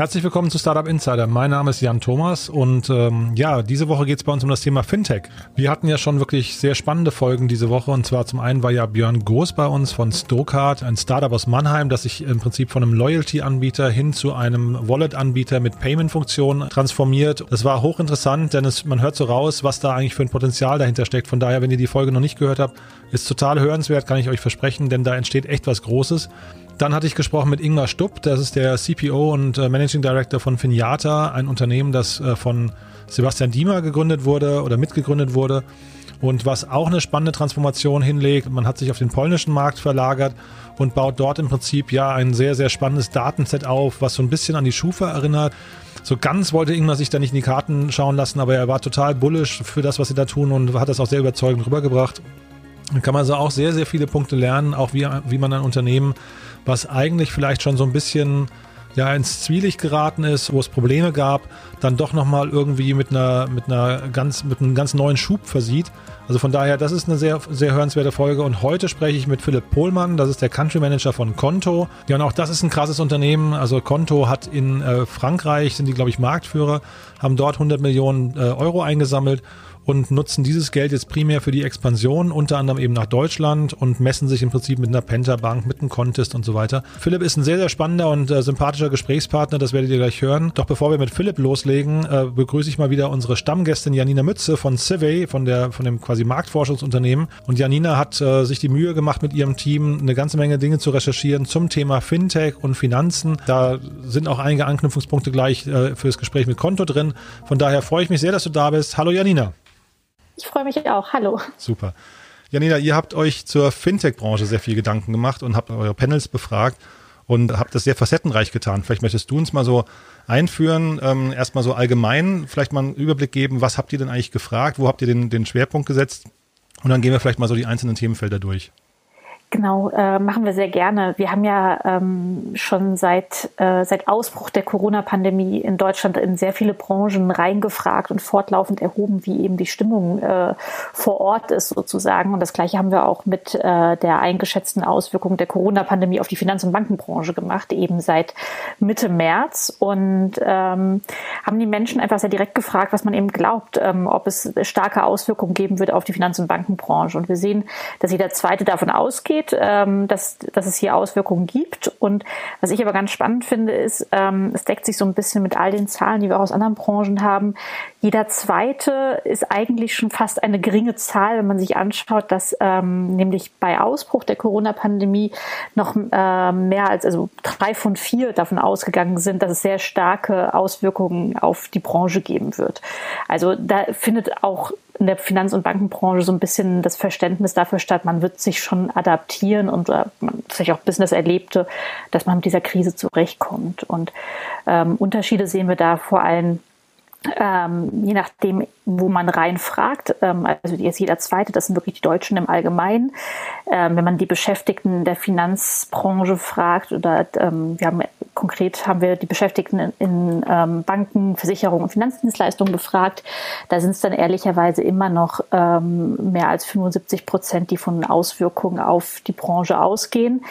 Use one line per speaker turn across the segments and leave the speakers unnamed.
Herzlich willkommen zu Startup Insider. Mein Name ist Jan Thomas und ähm, ja, diese Woche geht es bei uns um das Thema Fintech. Wir hatten ja schon wirklich sehr spannende Folgen diese Woche und zwar zum einen war ja Björn Groß bei uns von Stokart, ein Startup aus Mannheim, das sich im Prinzip von einem Loyalty-Anbieter hin zu einem Wallet-Anbieter mit Payment-Funktion transformiert. Das war hochinteressant, denn es, man hört so raus, was da eigentlich für ein Potenzial dahinter steckt. Von daher, wenn ihr die Folge noch nicht gehört habt, ist total hörenswert, kann ich euch versprechen, denn da entsteht echt was Großes. Dann hatte ich gesprochen mit Ingmar Stupp, das ist der CPO und äh, Managing Director von Finjata, ein Unternehmen, das äh, von Sebastian Diemer gegründet wurde oder mitgegründet wurde und was auch eine spannende Transformation hinlegt. Man hat sich auf den polnischen Markt verlagert und baut dort im Prinzip ja ein sehr, sehr spannendes Datenset auf, was so ein bisschen an die Schufa erinnert. So ganz wollte Ingmar sich da nicht in die Karten schauen lassen, aber er war total bullish für das, was sie da tun und hat das auch sehr überzeugend rübergebracht. Da kann man also auch sehr, sehr viele Punkte lernen, auch wie, wie man ein Unternehmen was eigentlich vielleicht schon so ein bisschen ja ins Zwielicht geraten ist, wo es Probleme gab, dann doch nochmal irgendwie mit einer, mit einer ganz, mit einem ganz neuen Schub versieht. Also von daher, das ist eine sehr, sehr hörenswerte Folge. Und heute spreche ich mit Philipp Pohlmann, das ist der Country Manager von Konto. Ja, und auch das ist ein krasses Unternehmen. Also Konto hat in äh, Frankreich, sind die, glaube ich, Marktführer, haben dort 100 Millionen äh, Euro eingesammelt und nutzen dieses Geld jetzt primär für die Expansion, unter anderem eben nach Deutschland und messen sich im Prinzip mit einer Penta Bank, mit einem Contest und so weiter. Philipp ist ein sehr, sehr spannender und äh, sympathischer Gesprächspartner, das werdet ihr gleich hören. Doch bevor wir mit Philipp loslegen, äh, begrüße ich mal wieder unsere Stammgästin Janina Mütze von Civey, von der, von dem quasi Marktforschungsunternehmen. Und Janina hat äh, sich die Mühe gemacht, mit ihrem Team eine ganze Menge Dinge zu recherchieren zum Thema Fintech und Finanzen. Da sind auch einige Anknüpfungspunkte gleich äh, für das Gespräch mit Konto drin. Von daher freue ich mich sehr, dass du da bist. Hallo Janina.
Ich freue mich auch. Hallo.
Super. Janina, ihr habt euch zur Fintech-Branche sehr viel Gedanken gemacht und habt eure Panels befragt und habt das sehr facettenreich getan. Vielleicht möchtest du uns mal so einführen, ähm, erstmal so allgemein, vielleicht mal einen Überblick geben, was habt ihr denn eigentlich gefragt, wo habt ihr den, den Schwerpunkt gesetzt? Und dann gehen wir vielleicht mal so die einzelnen Themenfelder durch.
Genau, äh, machen wir sehr gerne. Wir haben ja ähm, schon seit, äh, seit Ausbruch der Corona-Pandemie in Deutschland in sehr viele Branchen reingefragt und fortlaufend erhoben, wie eben die Stimmung äh, vor Ort ist sozusagen. Und das Gleiche haben wir auch mit äh, der eingeschätzten Auswirkung der Corona-Pandemie auf die Finanz- und Bankenbranche gemacht, eben seit Mitte März. Und ähm, haben die Menschen einfach sehr direkt gefragt, was man eben glaubt, ähm, ob es starke Auswirkungen geben wird auf die Finanz- und Bankenbranche. Und wir sehen, dass jeder Zweite davon ausgeht, steht, ähm, dass, dass es hier Auswirkungen gibt. Und was ich aber ganz spannend finde, ist, ähm, es deckt sich so ein bisschen mit all den Zahlen, die wir auch aus anderen Branchen haben. Jeder zweite ist eigentlich schon fast eine geringe Zahl, wenn man sich anschaut, dass ähm, nämlich bei Ausbruch der Corona-Pandemie noch äh, mehr als also drei von vier davon ausgegangen sind, dass es sehr starke Auswirkungen auf die Branche geben wird. Also da findet auch in der Finanz- und Bankenbranche so ein bisschen das Verständnis dafür statt, man wird sich schon adaptieren und äh, man sich auch Business erlebte, dass man mit dieser Krise zurechtkommt. Und ähm, Unterschiede sehen wir da vor allem ähm, je nachdem, wo man reinfragt, ähm, also jetzt jeder zweite, das sind wirklich die Deutschen im Allgemeinen. Ähm, wenn man die Beschäftigten der Finanzbranche fragt oder ähm, wir haben konkret haben wir die Beschäftigten in, in ähm, Banken, Versicherungen und Finanzdienstleistungen befragt, da sind es dann ehrlicherweise immer noch ähm, mehr als 75 Prozent, die von Auswirkungen auf die Branche ausgehen.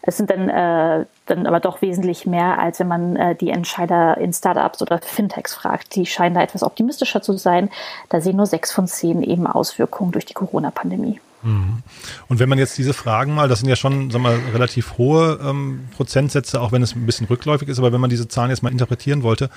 Es sind dann äh, dann aber doch wesentlich mehr, als wenn man äh, die Entscheider in Startups oder Fintechs fragt. Die scheinen da etwas optimistischer zu sein. Da sehen nur sechs von zehn eben Auswirkungen durch die Corona-Pandemie.
Mhm. Und wenn man jetzt diese Fragen mal, das sind ja schon sagen wir, relativ hohe ähm, Prozentsätze, auch wenn es ein bisschen rückläufig ist, aber wenn man diese Zahlen jetzt mal interpretieren wollte,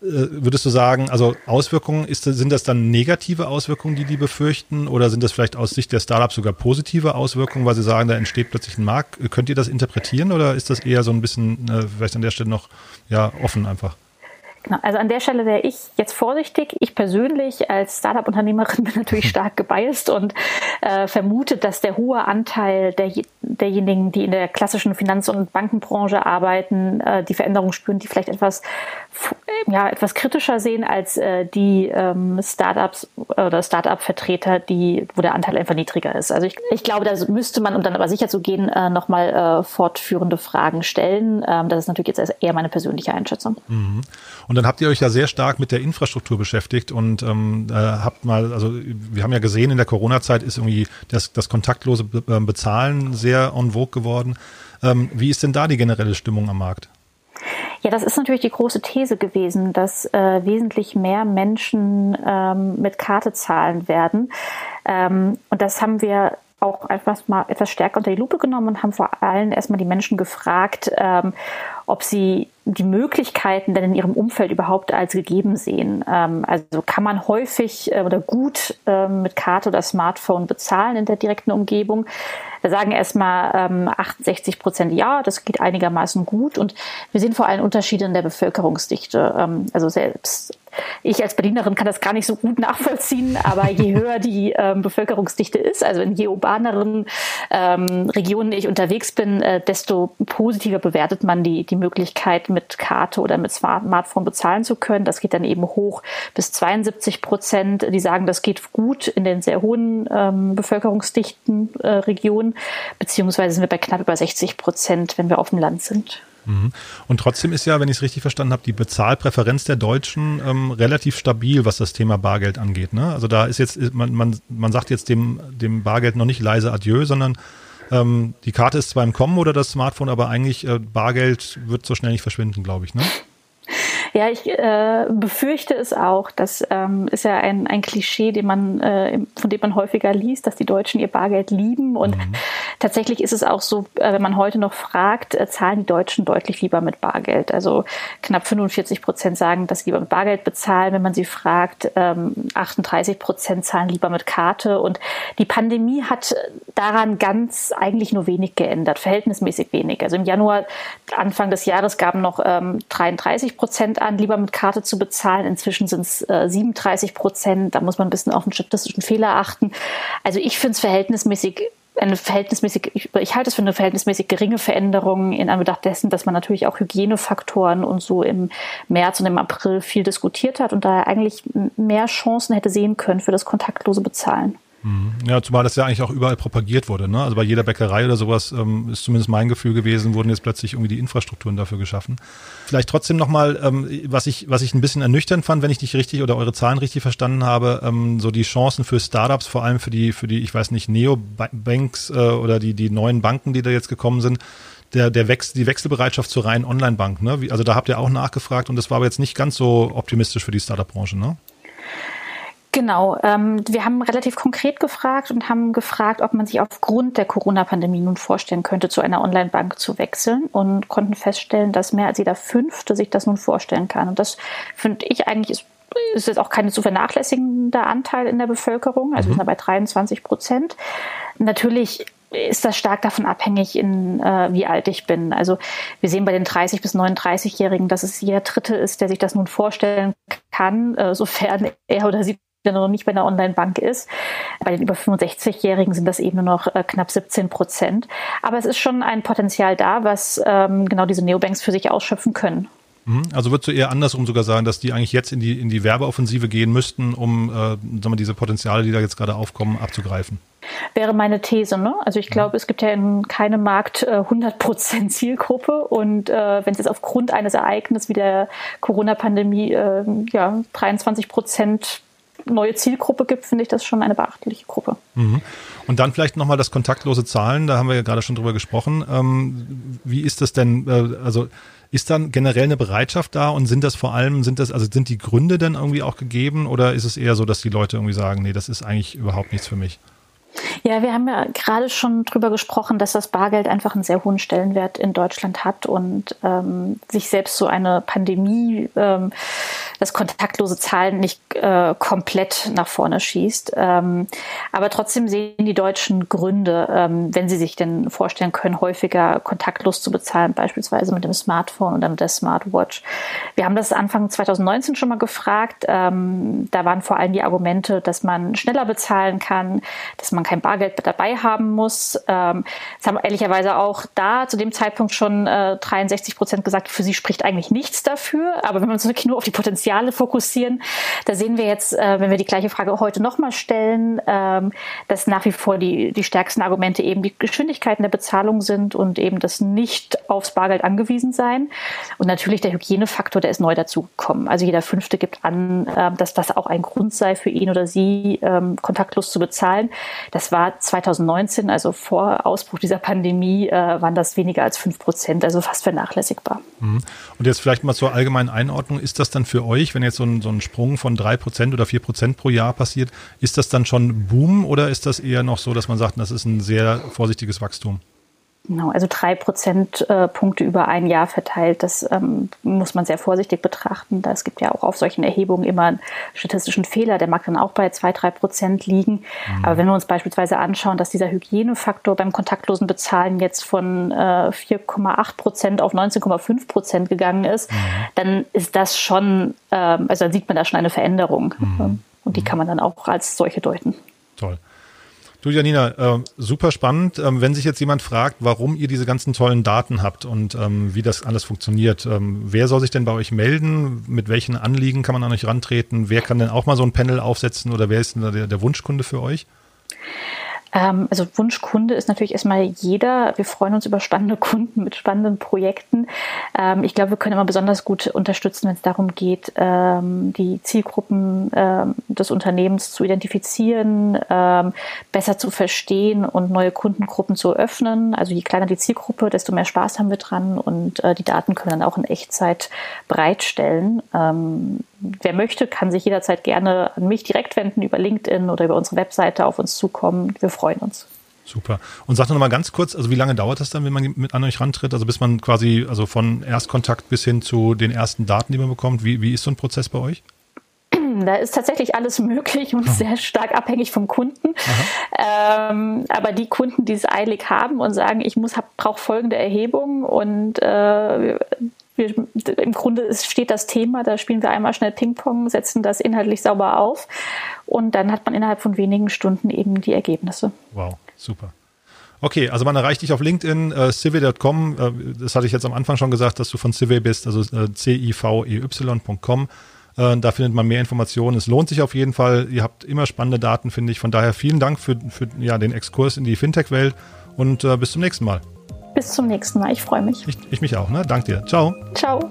würdest du sagen, also Auswirkungen, ist, sind das dann negative Auswirkungen, die die befürchten oder sind das vielleicht aus Sicht der Startups sogar positive Auswirkungen, weil sie sagen, da entsteht plötzlich ein Markt? Könnt ihr das interpretieren oder ist das eher so ein bisschen, äh, vielleicht an der Stelle noch ja, offen einfach?
Genau, also an der Stelle wäre ich jetzt vorsichtig. Ich persönlich als Startup-Unternehmerin bin natürlich stark gebiased und äh, vermute, dass der hohe Anteil der, derjenigen, die in der klassischen Finanz- und Bankenbranche arbeiten, äh, die Veränderungen spüren, die vielleicht etwas, ja, etwas kritischer sehen als äh, die ähm, Startups oder Startup-Vertreter, wo der Anteil einfach niedriger ist. Also ich, ich glaube, da müsste man, um dann aber sicher zu gehen, äh, nochmal äh, fortführende Fragen stellen. Ähm, das ist natürlich jetzt eher meine persönliche Einschätzung.
Mhm. Und dann habt ihr euch ja sehr stark mit der Infrastruktur beschäftigt und ähm, äh, habt mal, also wir haben ja gesehen, in der Corona-Zeit ist irgendwie das, das kontaktlose ähm, Bezahlen sehr en vogue geworden. Ähm, wie ist denn da die generelle Stimmung am Markt?
Ja, das ist natürlich die große These gewesen, dass äh, wesentlich mehr Menschen ähm, mit Karte zahlen werden. Ähm, und das haben wir auch etwas mal etwas stärker unter die Lupe genommen und haben vor allem erstmal die Menschen gefragt, ähm, ob sie die Möglichkeiten denn in ihrem Umfeld überhaupt als gegeben sehen. Ähm, also kann man häufig äh, oder gut äh, mit Karte oder Smartphone bezahlen in der direkten Umgebung. Da sagen erstmal ähm, 68 Prozent ja, das geht einigermaßen gut. Und wir sehen vor allem Unterschiede in der Bevölkerungsdichte. Ähm, also selbst ich als Berlinerin kann das gar nicht so gut nachvollziehen, aber je höher die ähm, Bevölkerungsdichte ist, also in je urbaneren ähm, Regionen ich unterwegs bin, äh, desto positiver bewertet man die, die Möglichkeit, mit Karte oder mit Smartphone bezahlen zu können. Das geht dann eben hoch bis 72 Prozent. Die sagen, das geht gut in den sehr hohen ähm, bevölkerungsdichten äh, Regionen, beziehungsweise sind wir bei knapp über 60 Prozent, wenn wir auf dem Land sind.
Mhm. Und trotzdem ist ja, wenn ich es richtig verstanden habe, die Bezahlpräferenz der Deutschen ähm, relativ stabil, was das Thema Bargeld angeht. Ne? Also da ist jetzt, man, man, man sagt jetzt dem, dem Bargeld noch nicht leise Adieu, sondern ähm, die Karte ist zwar im Kommen oder das Smartphone, aber eigentlich äh, Bargeld wird so schnell nicht verschwinden, glaube ich. Ne?
Ja, ich äh, befürchte es auch. Das ähm, ist ja ein, ein Klischee, man, äh, von dem man häufiger liest, dass die Deutschen ihr Bargeld lieben. Und mhm. Tatsächlich ist es auch so, äh, wenn man heute noch fragt, äh, zahlen die Deutschen deutlich lieber mit Bargeld. Also knapp 45 Prozent sagen, dass sie lieber mit Bargeld bezahlen. Wenn man sie fragt, ähm, 38 Prozent zahlen lieber mit Karte. Und die Pandemie hat daran ganz eigentlich nur wenig geändert, verhältnismäßig wenig. Also im Januar, Anfang des Jahres, gaben noch ähm, 33 Prozent an, lieber mit Karte zu bezahlen. Inzwischen sind es äh, 37 Prozent. Da muss man ein bisschen auf einen statistischen Fehler achten. Also ich finde es verhältnismäßig eine verhältnismäßig, ich, ich, halte es für eine verhältnismäßig geringe Veränderung in Anbetracht dessen, dass man natürlich auch Hygienefaktoren und so im März und im April viel diskutiert hat und da eigentlich mehr Chancen hätte sehen können für das kontaktlose Bezahlen.
Mhm. Ja, zumal das ja eigentlich auch überall propagiert wurde. Ne? Also bei jeder Bäckerei oder sowas ähm, ist zumindest mein Gefühl gewesen, wurden jetzt plötzlich irgendwie die Infrastrukturen dafür geschaffen. Vielleicht trotzdem nochmal, ähm, was, ich, was ich ein bisschen ernüchternd fand, wenn ich dich richtig oder eure Zahlen richtig verstanden habe, ähm, so die Chancen für Startups, vor allem für die, für die, ich weiß nicht, Neobanks äh, oder die, die neuen Banken, die da jetzt gekommen sind, der, der Wechsel, die Wechselbereitschaft zur reinen Online-Bank. Ne? Also da habt ihr auch nachgefragt und das war aber jetzt nicht ganz so optimistisch für die Startup-Branche, ne?
Genau, ähm, wir haben relativ konkret gefragt und haben gefragt, ob man sich aufgrund der Corona-Pandemie nun vorstellen könnte, zu einer Online-Bank zu wechseln und konnten feststellen, dass mehr als jeder Fünfte sich das nun vorstellen kann. Und das finde ich eigentlich ist, ist jetzt auch kein zu vernachlässigender Anteil in der Bevölkerung. Also mhm. wir sind bei 23 Prozent. Natürlich ist das stark davon abhängig, in, äh, wie alt ich bin. Also wir sehen bei den 30 bis 39-Jährigen, dass es jeder Dritte ist, der sich das nun vorstellen kann, äh, sofern er oder sie der noch nicht bei einer Online-Bank ist. Bei den über 65-Jährigen sind das eben nur noch äh, knapp 17 Prozent. Aber es ist schon ein Potenzial da, was ähm, genau diese Neobanks für sich ausschöpfen können.
Mhm. Also würdest du eher andersrum sogar sagen, dass die eigentlich jetzt in die, in die Werbeoffensive gehen müssten, um äh, sagen wir, diese Potenziale, die da jetzt gerade aufkommen, abzugreifen?
Wäre meine These. Ne? Also ich mhm. glaube, es gibt ja in keinem Markt äh, 100% Zielgruppe und äh, wenn es jetzt aufgrund eines Ereignisses wie der Corona-Pandemie äh, ja, 23 Prozent neue Zielgruppe gibt, finde ich das schon eine beachtliche Gruppe.
Mhm. Und dann vielleicht nochmal das kontaktlose Zahlen, da haben wir ja gerade schon drüber gesprochen. Ähm, wie ist das denn, äh, also ist dann generell eine Bereitschaft da und sind das vor allem, sind das, also sind die Gründe denn irgendwie auch gegeben oder ist es eher so, dass die Leute irgendwie sagen, nee, das ist eigentlich überhaupt nichts für mich?
Ja, wir haben ja gerade schon drüber gesprochen, dass das Bargeld einfach einen sehr hohen Stellenwert in Deutschland hat und ähm, sich selbst so eine Pandemie, ähm, das kontaktlose Zahlen nicht äh, komplett nach vorne schießt. Ähm, aber trotzdem sehen die Deutschen Gründe, ähm, wenn sie sich denn vorstellen können, häufiger kontaktlos zu bezahlen, beispielsweise mit dem Smartphone oder mit der Smartwatch. Wir haben das Anfang 2019 schon mal gefragt. Ähm, da waren vor allem die Argumente, dass man schneller bezahlen kann, dass man kein Bargeld dabei haben muss. Ähm, es haben ehrlicherweise auch da zu dem Zeitpunkt schon äh, 63 Prozent gesagt, für sie spricht eigentlich nichts dafür. Aber wenn man so nur auf die Potenziale fokussieren. Da sehen wir jetzt, äh, wenn wir die gleiche Frage heute nochmal stellen, ähm, dass nach wie vor die, die stärksten Argumente eben die Geschwindigkeiten der Bezahlung sind und eben das nicht aufs Bargeld angewiesen sein. Und natürlich der Hygienefaktor, der ist neu dazugekommen. Also jeder Fünfte gibt an, äh, dass das auch ein Grund sei für ihn oder sie, ähm, kontaktlos zu bezahlen. Das war 2019, also vor Ausbruch dieser Pandemie, äh, waren das weniger als fünf Prozent, also fast vernachlässigbar.
Mhm. Und jetzt vielleicht mal zur allgemeinen Einordnung. Ist das dann für euch, wenn jetzt so ein, so ein Sprung von drei Prozent oder vier Prozent pro Jahr passiert, ist das dann schon Boom oder ist das eher noch so, dass man sagt, das ist ein sehr vorsichtiges Wachstum?
Genau, also drei Prozentpunkte über ein Jahr verteilt, das ähm, muss man sehr vorsichtig betrachten. Es gibt ja auch auf solchen Erhebungen immer einen statistischen Fehler, der mag dann auch bei zwei, drei Prozent liegen. Mhm. Aber wenn wir uns beispielsweise anschauen, dass dieser Hygienefaktor beim kontaktlosen Bezahlen jetzt von äh, 4,8 Prozent auf 19,5 Prozent gegangen ist, mhm. dann ist das schon, ähm, also dann sieht man da schon eine Veränderung. Mhm. Und die kann man dann auch als solche deuten.
Toll. Du Janina, äh, super spannend. Ähm, wenn sich jetzt jemand fragt, warum ihr diese ganzen tollen Daten habt und ähm, wie das alles funktioniert, ähm, wer soll sich denn bei euch melden? Mit welchen Anliegen kann man an euch rantreten? Wer kann denn auch mal so ein Panel aufsetzen oder wer ist denn der, der Wunschkunde für euch?
Ähm, also Wunschkunde ist natürlich erstmal jeder. Wir freuen uns über spannende Kunden mit spannenden Projekten. Ähm, ich glaube, wir können immer besonders gut unterstützen, wenn es darum geht, ähm, die Zielgruppen des Unternehmens zu identifizieren, besser zu verstehen und neue Kundengruppen zu öffnen. Also je kleiner die Zielgruppe, desto mehr Spaß haben wir dran und äh, die Daten können dann auch in Echtzeit bereitstellen. Wer möchte, kann sich jederzeit gerne an mich direkt wenden über LinkedIn oder über unsere Webseite auf uns zukommen. Wir freuen uns.
Super. Und sag doch noch mal ganz kurz, also wie lange dauert das dann, wenn man mit an euch rantritt? Also bis man quasi, also von Erstkontakt bis hin zu den ersten Daten, die man bekommt. Wie, wie ist so ein Prozess bei euch?
Da ist tatsächlich alles möglich und sehr stark abhängig vom Kunden. Ähm, aber die Kunden, die es eilig haben und sagen, ich muss, brauche folgende Erhebung und äh, wir, im Grunde steht das Thema, da spielen wir einmal schnell Ping-Pong, setzen das inhaltlich sauber auf und dann hat man innerhalb von wenigen Stunden eben die Ergebnisse.
Wow, super. Okay, also man erreicht dich auf LinkedIn, äh, civi.com. Äh, das hatte ich jetzt am Anfang schon gesagt, dass du von Civi bist, also äh, c-i-v-e-y.com. Äh, da findet man mehr Informationen. Es lohnt sich auf jeden Fall. Ihr habt immer spannende Daten, finde ich. Von daher vielen Dank für, für ja, den Exkurs in die Fintech-Welt und äh, bis zum nächsten Mal.
Bis zum nächsten Mal. Ich freue mich.
Ich, ich mich auch. Ne? Dank dir. Ciao.
Ciao.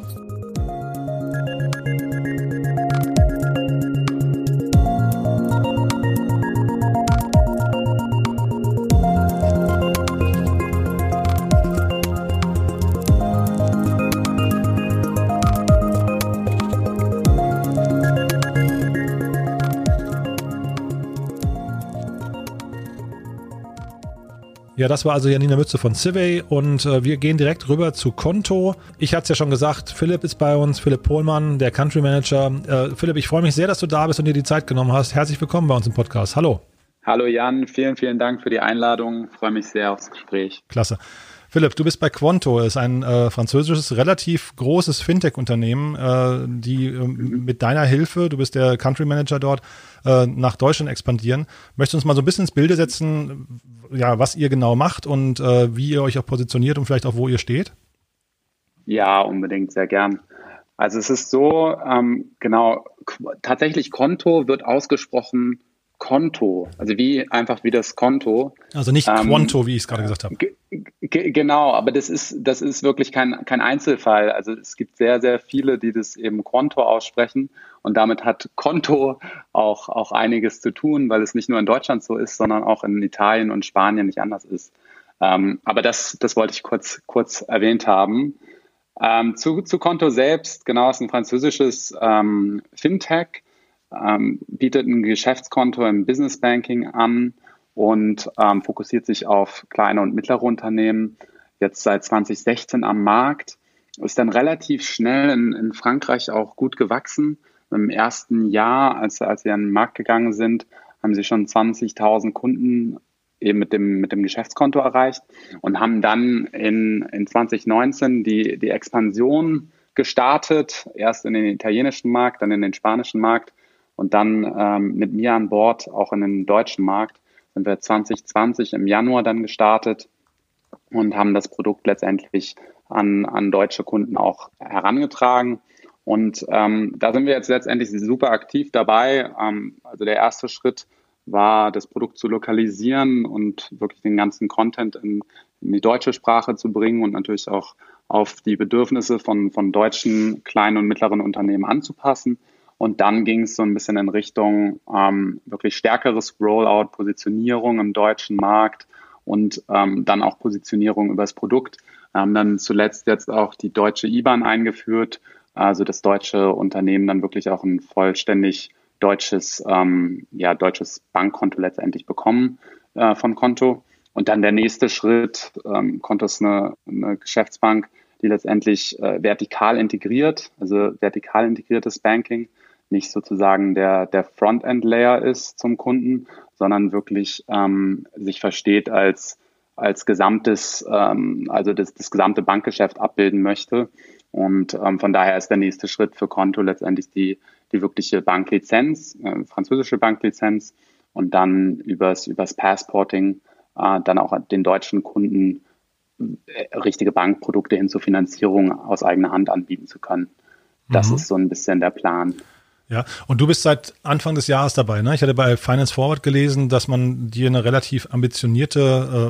Ja, das war also Janina Mütze von Civey und äh, wir gehen direkt rüber zu Konto. Ich hatte es ja schon gesagt, Philipp ist bei uns, Philipp Pohlmann, der Country Manager. Äh, Philipp, ich freue mich sehr, dass du da bist und dir die Zeit genommen hast. Herzlich willkommen bei uns im Podcast. Hallo.
Hallo Jan, vielen, vielen Dank für die Einladung. Ich freue mich sehr aufs Gespräch.
Klasse. Philipp, du bist bei Quanto, ist ein äh, französisches, relativ großes Fintech-Unternehmen, äh, die äh, mit deiner Hilfe, du bist der Country Manager dort, äh, nach Deutschland expandieren. Möchtest du uns mal so ein bisschen ins Bilde setzen, ja, was ihr genau macht und äh, wie ihr euch auch positioniert und vielleicht auch wo ihr steht?
Ja, unbedingt, sehr gern. Also es ist so, ähm, genau, tatsächlich Konto wird ausgesprochen Konto, also wie einfach wie das Konto.
Also nicht ähm, Quanto, wie ich es gerade gesagt habe.
Genau, aber das ist, das ist wirklich kein, kein Einzelfall. Also es gibt sehr, sehr viele, die das eben Konto aussprechen und damit hat Konto auch, auch einiges zu tun, weil es nicht nur in Deutschland so ist, sondern auch in Italien und Spanien nicht anders ist. Ähm, aber das, das wollte ich kurz, kurz erwähnt haben. Ähm, zu, zu Konto selbst, genau, ist ein französisches ähm, Fintech ähm, bietet ein Geschäftskonto im Business Banking an und ähm, fokussiert sich auf kleine und mittlere Unternehmen. Jetzt seit 2016 am Markt, ist dann relativ schnell in, in Frankreich auch gut gewachsen. Im ersten Jahr, als, als sie an den Markt gegangen sind, haben sie schon 20.000 Kunden eben mit dem, mit dem Geschäftskonto erreicht und haben dann in, in 2019 die, die Expansion gestartet, erst in den italienischen Markt, dann in den spanischen Markt und dann ähm, mit mir an Bord auch in den deutschen Markt sind wir 2020 im Januar dann gestartet und haben das Produkt letztendlich an, an deutsche Kunden auch herangetragen. Und ähm, da sind wir jetzt letztendlich super aktiv dabei. Ähm, also der erste Schritt war, das Produkt zu lokalisieren und wirklich den ganzen Content in, in die deutsche Sprache zu bringen und natürlich auch auf die Bedürfnisse von, von deutschen kleinen und mittleren Unternehmen anzupassen. Und dann ging es so ein bisschen in Richtung ähm, wirklich stärkeres Rollout, Positionierung im deutschen Markt und ähm, dann auch Positionierung über das Produkt. Wir haben dann zuletzt jetzt auch die deutsche IBAN eingeführt, also das deutsche Unternehmen dann wirklich auch ein vollständig deutsches, ähm, ja, deutsches Bankkonto letztendlich bekommen äh, von Konto. Und dann der nächste Schritt, ähm, Konto ist eine, eine Geschäftsbank, die letztendlich äh, vertikal integriert, also vertikal integriertes Banking, nicht sozusagen der, der Frontend-Layer ist zum Kunden, sondern wirklich ähm, sich versteht als, als gesamtes, ähm, also das, das gesamte Bankgeschäft abbilden möchte. Und ähm, von daher ist der nächste Schritt für Konto letztendlich die, die wirkliche Banklizenz, äh, französische Banklizenz und dann übers, übers Passporting äh, dann auch den deutschen Kunden äh, richtige Bankprodukte hin zur Finanzierung aus eigener Hand anbieten zu können. Das mhm. ist so ein bisschen der Plan.
Ja, und du bist seit Anfang des Jahres dabei, ne? Ich hatte bei Finance Forward gelesen, dass man dir eine relativ ambitionierte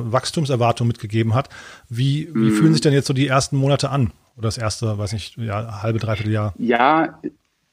äh, Wachstumserwartung mitgegeben hat. Wie, wie mm. fühlen sich denn jetzt so die ersten Monate an? Oder das erste, weiß nicht, ja, halbe, dreiviertel Jahr?
Ja,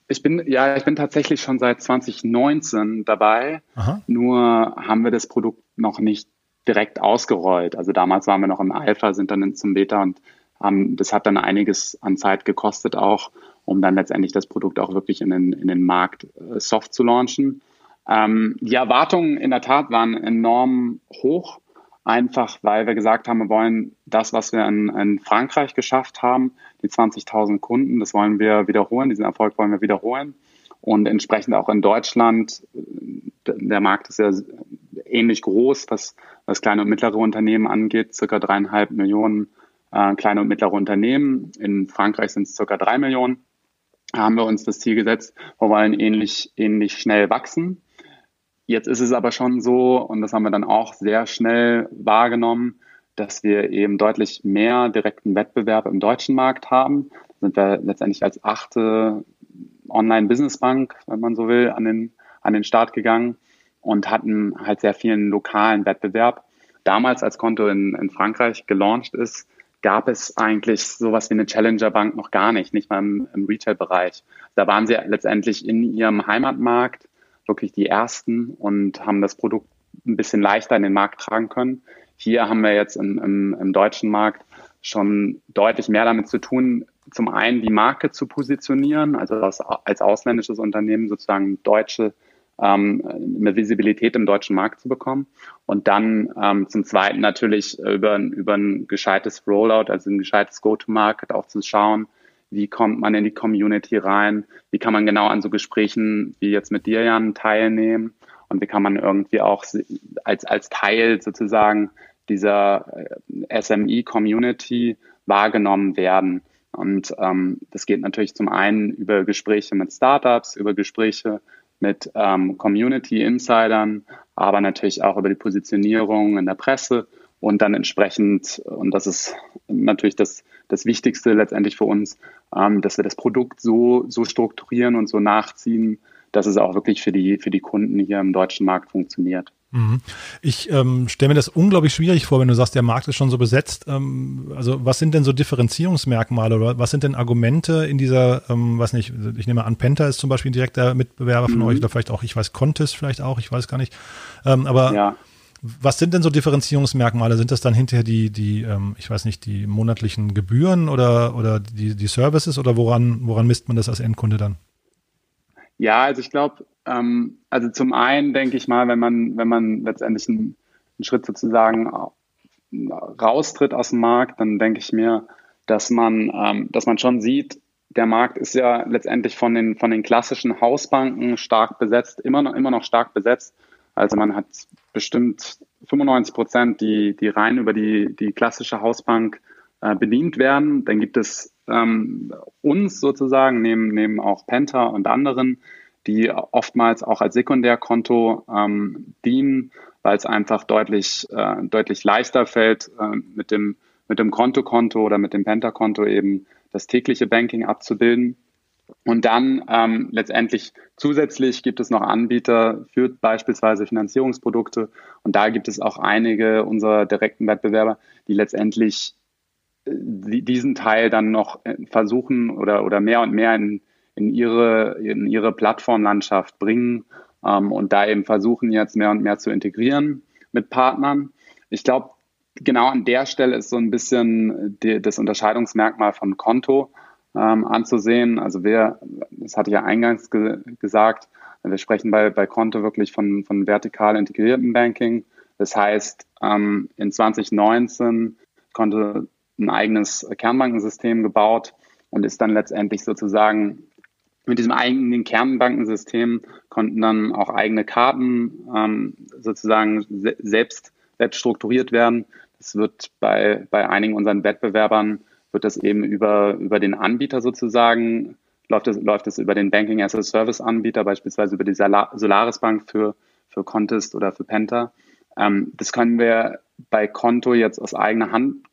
ich bin, ja, ich bin tatsächlich schon seit 2019 dabei. Aha. Nur haben wir das Produkt noch nicht direkt ausgerollt. Also damals waren wir noch im Alpha, sind dann zum Beta und haben, das hat dann einiges an Zeit gekostet auch, um dann letztendlich das Produkt auch wirklich in den, in den Markt äh, soft zu launchen. Ähm, die Erwartungen in der Tat waren enorm hoch einfach weil wir gesagt haben, wir wollen das, was wir in, in Frankreich geschafft haben, die 20.000 Kunden, das wollen wir wiederholen, diesen Erfolg wollen wir wiederholen. Und entsprechend auch in Deutschland, der Markt ist ja ähnlich groß, was, was kleine und mittlere Unternehmen angeht, circa dreieinhalb Millionen äh, kleine und mittlere Unternehmen. In Frankreich sind es circa drei Millionen. Haben wir uns das Ziel gesetzt, wir wollen ähnlich, ähnlich schnell wachsen. Jetzt ist es aber schon so, und das haben wir dann auch sehr schnell wahrgenommen, dass wir eben deutlich mehr direkten Wettbewerb im deutschen Markt haben. Sind wir letztendlich als achte Online-Business-Bank, wenn man so will, an den, an den Start gegangen und hatten halt sehr vielen lokalen Wettbewerb. Damals, als Konto in, in Frankreich gelauncht ist, gab es eigentlich sowas wie eine Challenger-Bank noch gar nicht, nicht mal im, im Retail-Bereich. Da waren sie letztendlich in ihrem Heimatmarkt wirklich die ersten und haben das Produkt ein bisschen leichter in den Markt tragen können. Hier haben wir jetzt im, im, im deutschen Markt schon deutlich mehr damit zu tun, zum einen die Marke zu positionieren, also als, als ausländisches Unternehmen sozusagen deutsche ähm, eine Visibilität im deutschen Markt zu bekommen und dann ähm, zum Zweiten natürlich über, über ein gescheites Rollout, also ein gescheites Go-to-Market auch zu schauen, wie kommt man in die Community rein, wie kann man genau an so Gesprächen wie jetzt mit dir, Jan, teilnehmen und wie kann man irgendwie auch als, als Teil sozusagen dieser äh, SME-Community wahrgenommen werden. Und ähm, das geht natürlich zum einen über Gespräche mit Startups, über Gespräche mit ähm, Community-Insidern, aber natürlich auch über die Positionierung in der Presse und dann entsprechend, und das ist natürlich das, das Wichtigste letztendlich für uns, ähm, dass wir das Produkt so, so strukturieren und so nachziehen, dass es auch wirklich für die, für die Kunden hier im deutschen Markt funktioniert.
Mhm. Ich ähm, stelle mir das unglaublich schwierig vor, wenn du sagst, der Markt ist schon so besetzt. Ähm, also was sind denn so Differenzierungsmerkmale oder was sind denn Argumente in dieser, ähm, weiß nicht, ich nehme an, Penta ist zum Beispiel ein direkter Mitbewerber von mhm. euch oder vielleicht auch, ich weiß, Contest vielleicht auch, ich weiß gar nicht. Ähm, aber ja. Was sind denn so Differenzierungsmerkmale? Sind das dann hinterher die, die, ähm, ich weiß nicht, die monatlichen Gebühren oder, oder die, die Services oder woran, woran misst man das als Endkunde dann?
Ja, also ich glaube, ähm, also zum einen denke ich mal, wenn man, wenn man letztendlich einen, einen Schritt sozusagen raustritt aus dem Markt, dann denke ich mir, dass man, ähm, dass man schon sieht, der Markt ist ja letztendlich von den, von den klassischen Hausbanken stark besetzt, immer noch, immer noch stark besetzt. Also man hat bestimmt 95 Prozent, die, die rein über die, die klassische Hausbank äh, bedient werden. Dann gibt es ähm, uns sozusagen, neben, neben auch Penta und anderen, die oftmals auch als Sekundärkonto ähm, dienen, weil es einfach deutlich, äh, deutlich leichter fällt, äh, mit dem, mit dem Kontokonto oder mit dem Penta-Konto eben das tägliche Banking abzubilden. Und dann ähm, letztendlich zusätzlich gibt es noch Anbieter für beispielsweise Finanzierungsprodukte. Und da gibt es auch einige unserer direkten Wettbewerber, die letztendlich diesen Teil dann noch äh, versuchen oder, oder mehr und mehr in, in, ihre, in ihre Plattformlandschaft bringen ähm, und da eben versuchen jetzt mehr und mehr zu integrieren mit Partnern. Ich glaube, genau an der Stelle ist so ein bisschen die, das Unterscheidungsmerkmal von Konto ähm, anzusehen. Also wir, das hatte ich ja eingangs ge gesagt, wir sprechen bei, bei Konto wirklich von, von vertikal integriertem Banking. Das heißt, ähm, in 2019 konnte ein eigenes Kernbankensystem gebaut und ist dann letztendlich sozusagen mit diesem eigenen Kernbankensystem konnten dann auch eigene Karten ähm, sozusagen se selbst, selbst strukturiert werden. Das wird bei, bei einigen unseren Wettbewerbern wird das eben über, über den Anbieter sozusagen, läuft es, läuft es über den Banking as a Service Anbieter, beispielsweise über die Solaris Bank für, für Contest oder für Penta. Ähm, das können wir bei Konto jetzt aus eigener Hand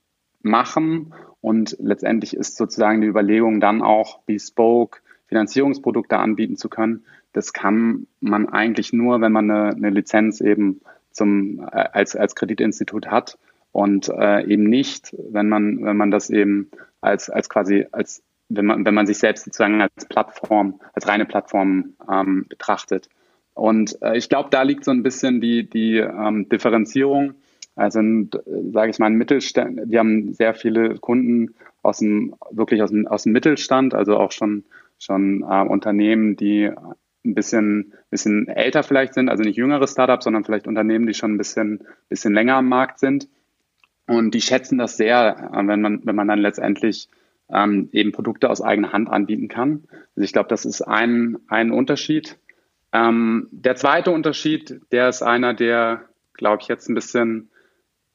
machen und letztendlich ist sozusagen die Überlegung dann auch bespoke Finanzierungsprodukte anbieten zu können. Das kann man eigentlich nur, wenn man eine, eine Lizenz eben zum, äh, als, als Kreditinstitut hat und äh, eben nicht, wenn man, wenn man das eben als, als quasi, als wenn man, wenn man sich selbst sozusagen als Plattform, als reine Plattform ähm, betrachtet. Und äh, ich glaube, da liegt so ein bisschen die, die ähm, Differenzierung. Also, sage ich mal, ein Mittelstand, wir haben sehr viele Kunden aus dem, wirklich aus dem, aus dem Mittelstand, also auch schon, schon äh, Unternehmen, die ein bisschen, bisschen älter vielleicht sind, also nicht jüngere Startups, sondern vielleicht Unternehmen, die schon ein bisschen, bisschen länger am Markt sind. Und die schätzen das sehr, äh, wenn man, wenn man dann letztendlich ähm, eben Produkte aus eigener Hand anbieten kann. Also ich glaube, das ist ein, ein Unterschied. Ähm, der zweite Unterschied, der ist einer, der, glaube ich, jetzt ein bisschen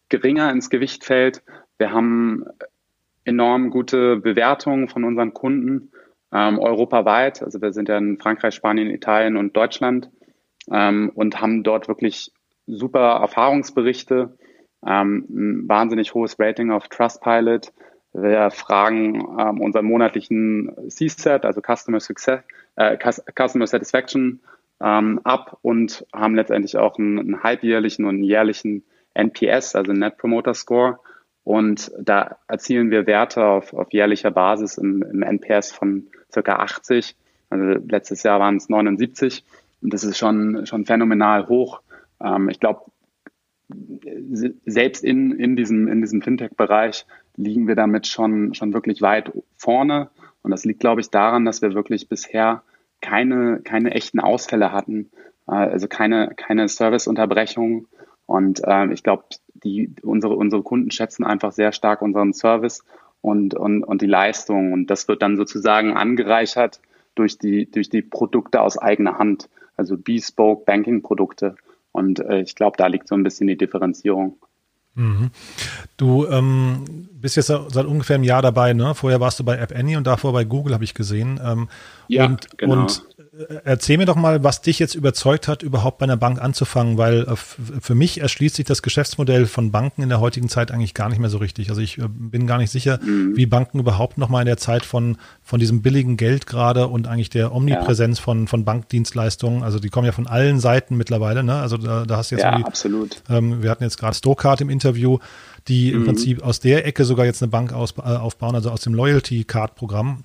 geringer ins Gewicht fällt. Wir haben enorm gute Bewertungen von unseren Kunden ähm, europaweit. Also wir sind ja in Frankreich, Spanien, Italien und Deutschland ähm, und haben dort wirklich super Erfahrungsberichte ähm, ein wahnsinnig hohes Rating auf Trustpilot. Wir fragen ähm, unseren monatlichen CSAT, also Customer, Success, äh, Customer Satisfaction, ähm, ab und haben letztendlich auch einen, einen halbjährlichen und einen jährlichen NPS, also Net Promoter Score. Und da erzielen wir Werte auf, auf jährlicher Basis im, im NPS von circa 80. Also letztes Jahr waren es 79. Und das ist schon, schon phänomenal hoch. Ähm, ich glaube, selbst in, in diesem, in diesem Fintech-Bereich liegen wir damit schon, schon wirklich weit vorne. Und das liegt, glaube ich, daran, dass wir wirklich bisher keine, keine echten Ausfälle hatten, äh, also keine, keine Serviceunterbrechungen. Und äh, ich glaube, die, unsere, unsere Kunden schätzen einfach sehr stark unseren Service und, und, und die Leistung. Und das wird dann sozusagen angereichert durch die, durch die Produkte aus eigener Hand, also Bespoke Banking-Produkte. Und äh, ich glaube, da liegt so ein bisschen die Differenzierung.
Mhm. Du ähm, bist jetzt seit ungefähr einem Jahr dabei, ne? Vorher warst du bei App Annie und davor bei Google, habe ich gesehen. Ähm,
ja,
und,
genau.
Und erzähl mir doch mal, was dich jetzt überzeugt hat, überhaupt bei einer Bank anzufangen, weil äh, für mich erschließt sich das Geschäftsmodell von Banken in der heutigen Zeit eigentlich gar nicht mehr so richtig. Also ich äh, bin gar nicht sicher, mhm. wie Banken überhaupt noch mal in der Zeit von, von diesem billigen Geld gerade und eigentlich der Omnipräsenz ja. von, von Bankdienstleistungen, also die kommen ja von allen Seiten mittlerweile, ne? Also da, da hast du jetzt
ja, absolut.
Ähm, wir hatten jetzt gerade Stokart im Interview, die mhm. im Prinzip aus der Ecke sogar jetzt eine Bank aus, äh, aufbauen, also aus dem Loyalty Card Programm.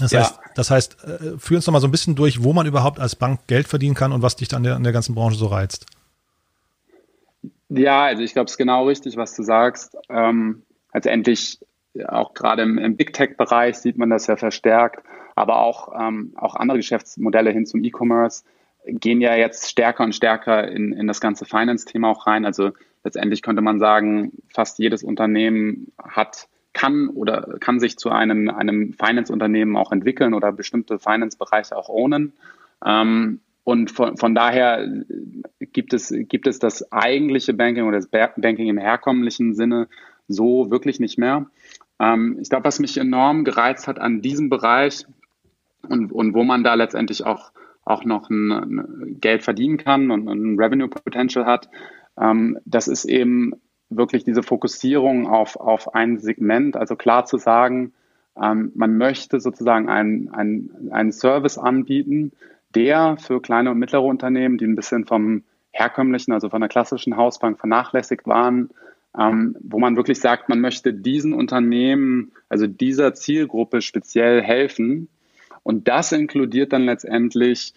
Das ja. heißt, das heißt, äh, führ uns noch mal so ein bisschen durch, wo man überhaupt als Bank Geld verdienen kann und was dich dann der, an der ganzen Branche so reizt.
Ja, also ich glaube, es ist genau richtig, was du sagst. Ähm, also endlich auch gerade im, im Big Tech-Bereich sieht man das ja verstärkt, aber auch, ähm, auch andere Geschäftsmodelle hin zum E-Commerce gehen ja jetzt stärker und stärker in, in das ganze Finance-Thema auch rein. Also letztendlich könnte man sagen, fast jedes Unternehmen hat kann oder kann sich zu einem, einem Finance-Unternehmen auch entwickeln oder bestimmte Finance-Bereiche auch ownen. Ähm, und von, von daher gibt es, gibt es das eigentliche Banking oder das Banking im herkömmlichen Sinne so wirklich nicht mehr. Ähm, ich glaube, was mich enorm gereizt hat an diesem Bereich und, und wo man da letztendlich auch, auch noch ein, ein Geld verdienen kann und ein Revenue Potential hat, ähm, das ist eben wirklich diese Fokussierung auf, auf ein Segment, also klar zu sagen, ähm, man möchte sozusagen einen, einen, einen Service anbieten, der für kleine und mittlere Unternehmen, die ein bisschen vom herkömmlichen, also von der klassischen Hausbank vernachlässigt waren, ähm, wo man wirklich sagt, man möchte diesen Unternehmen, also dieser Zielgruppe speziell helfen. Und das inkludiert dann letztendlich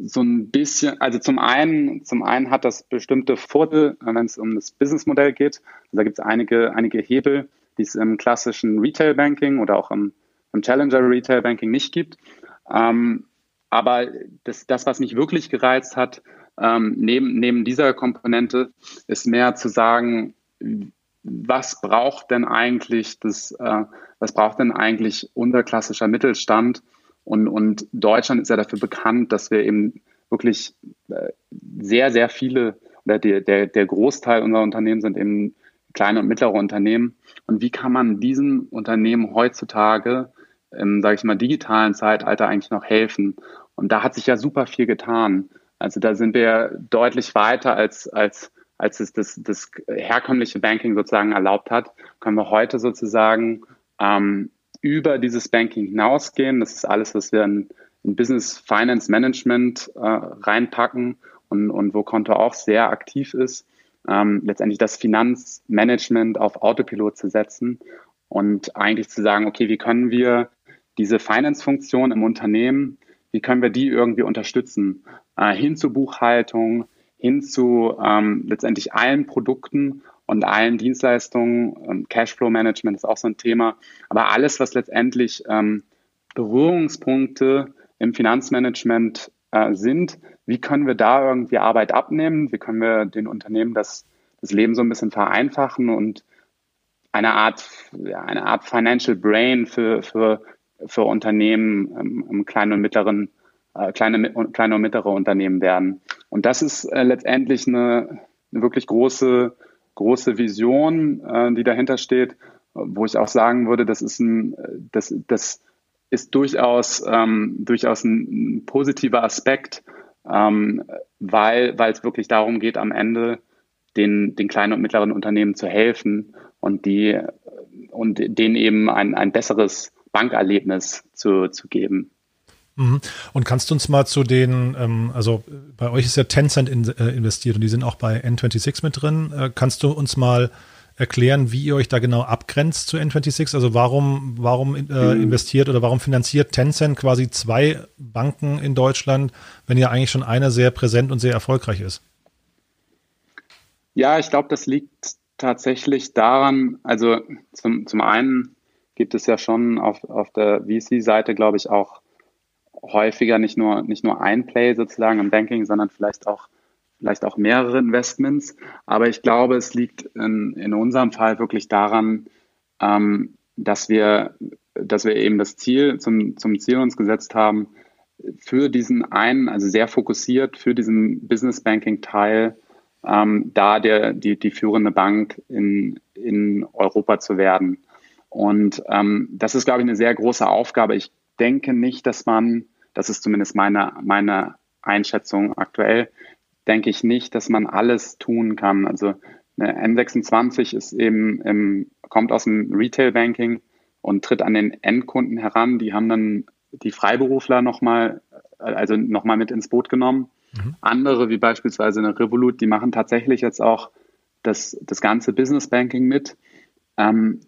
so ein bisschen, also zum einen, zum einen hat das bestimmte Vorteile, wenn es um das Businessmodell geht. Also da gibt es einige, einige Hebel, die es im klassischen Retail Banking oder auch im, im Challenger Retail Banking nicht gibt. Ähm, aber das, das, was mich wirklich gereizt hat, ähm, neben, neben dieser Komponente, ist mehr zu sagen, was braucht denn eigentlich das, äh, was braucht denn eigentlich unser klassischer Mittelstand? Und, und Deutschland ist ja dafür bekannt, dass wir eben wirklich äh, sehr, sehr viele, oder der, der, der Großteil unserer Unternehmen sind eben kleine und mittlere Unternehmen. Und wie kann man diesen Unternehmen heutzutage im, sage ich mal, digitalen Zeitalter eigentlich noch helfen? Und da hat sich ja super viel getan. Also da sind wir deutlich weiter als, als, als es das, das herkömmliche Banking sozusagen erlaubt hat, können wir heute sozusagen ähm, über dieses Banking hinausgehen. Das ist alles, was wir in, in Business Finance Management äh, reinpacken und, und wo Konto auch sehr aktiv ist ähm, letztendlich das Finanzmanagement auf Autopilot zu setzen und eigentlich zu sagen, okay, wie können wir diese Finance-Funktion im Unternehmen, wie können wir die irgendwie unterstützen? Äh, hin zu Buchhaltung, hin zu ähm, letztendlich allen Produkten und allen Dienstleistungen. Ähm, Cashflow-Management ist auch so ein Thema. Aber alles, was letztendlich ähm, Berührungspunkte im Finanzmanagement äh, sind, wie können wir da irgendwie Arbeit abnehmen, wie können wir den Unternehmen das, das Leben so ein bisschen vereinfachen und eine Art, ja, eine Art Financial Brain für, für, für Unternehmen im, im kleinen und mittleren, äh, kleine, kleine und mittlere Unternehmen werden. Und das ist äh, letztendlich eine, eine wirklich große, große Vision, äh, die dahinter steht, wo ich auch sagen würde, das ist ein, das, das ist durchaus, ähm, durchaus ein, positiver Aspekt ähm, weil weil es wirklich darum geht, am Ende den, den kleinen und mittleren Unternehmen zu helfen und die und denen eben ein, ein besseres Bankerlebnis zu, zu geben.
Mhm. Und kannst du uns mal zu den, ähm, also bei euch ist ja Tencent in, äh, investiert und die sind auch bei N26 mit drin. Äh, kannst du uns mal erklären, wie ihr euch da genau abgrenzt zu N26? Also warum, warum äh, mhm. investiert oder warum finanziert Tencent quasi zwei Banken in Deutschland, wenn ja eigentlich schon eine sehr präsent und sehr erfolgreich ist?
Ja, ich glaube, das liegt tatsächlich daran, also zum, zum einen gibt es ja schon auf, auf der VC-Seite, glaube ich, auch häufiger nicht nur, nicht nur ein Play sozusagen im Banking, sondern vielleicht auch vielleicht auch mehrere Investments. Aber ich glaube, es liegt in, in unserem Fall wirklich daran, ähm, dass wir, dass wir eben das Ziel zum, zum Ziel uns gesetzt haben, für diesen einen, also sehr fokussiert für diesen Business Banking Teil, ähm, da der, die, die führende Bank in, in Europa zu werden. Und ähm, das ist, glaube ich, eine sehr große Aufgabe. Ich denke nicht, dass man, das ist zumindest meine, meine Einschätzung aktuell, denke ich nicht, dass man alles tun kann. Also eine N26 ist eben, im, kommt aus dem Retail Banking und tritt an den Endkunden heran. Die haben dann die Freiberufler nochmal, also nochmal mit ins Boot genommen. Mhm. Andere, wie beispielsweise eine Revolut, die machen tatsächlich jetzt auch das, das ganze Business Banking mit. Ähm,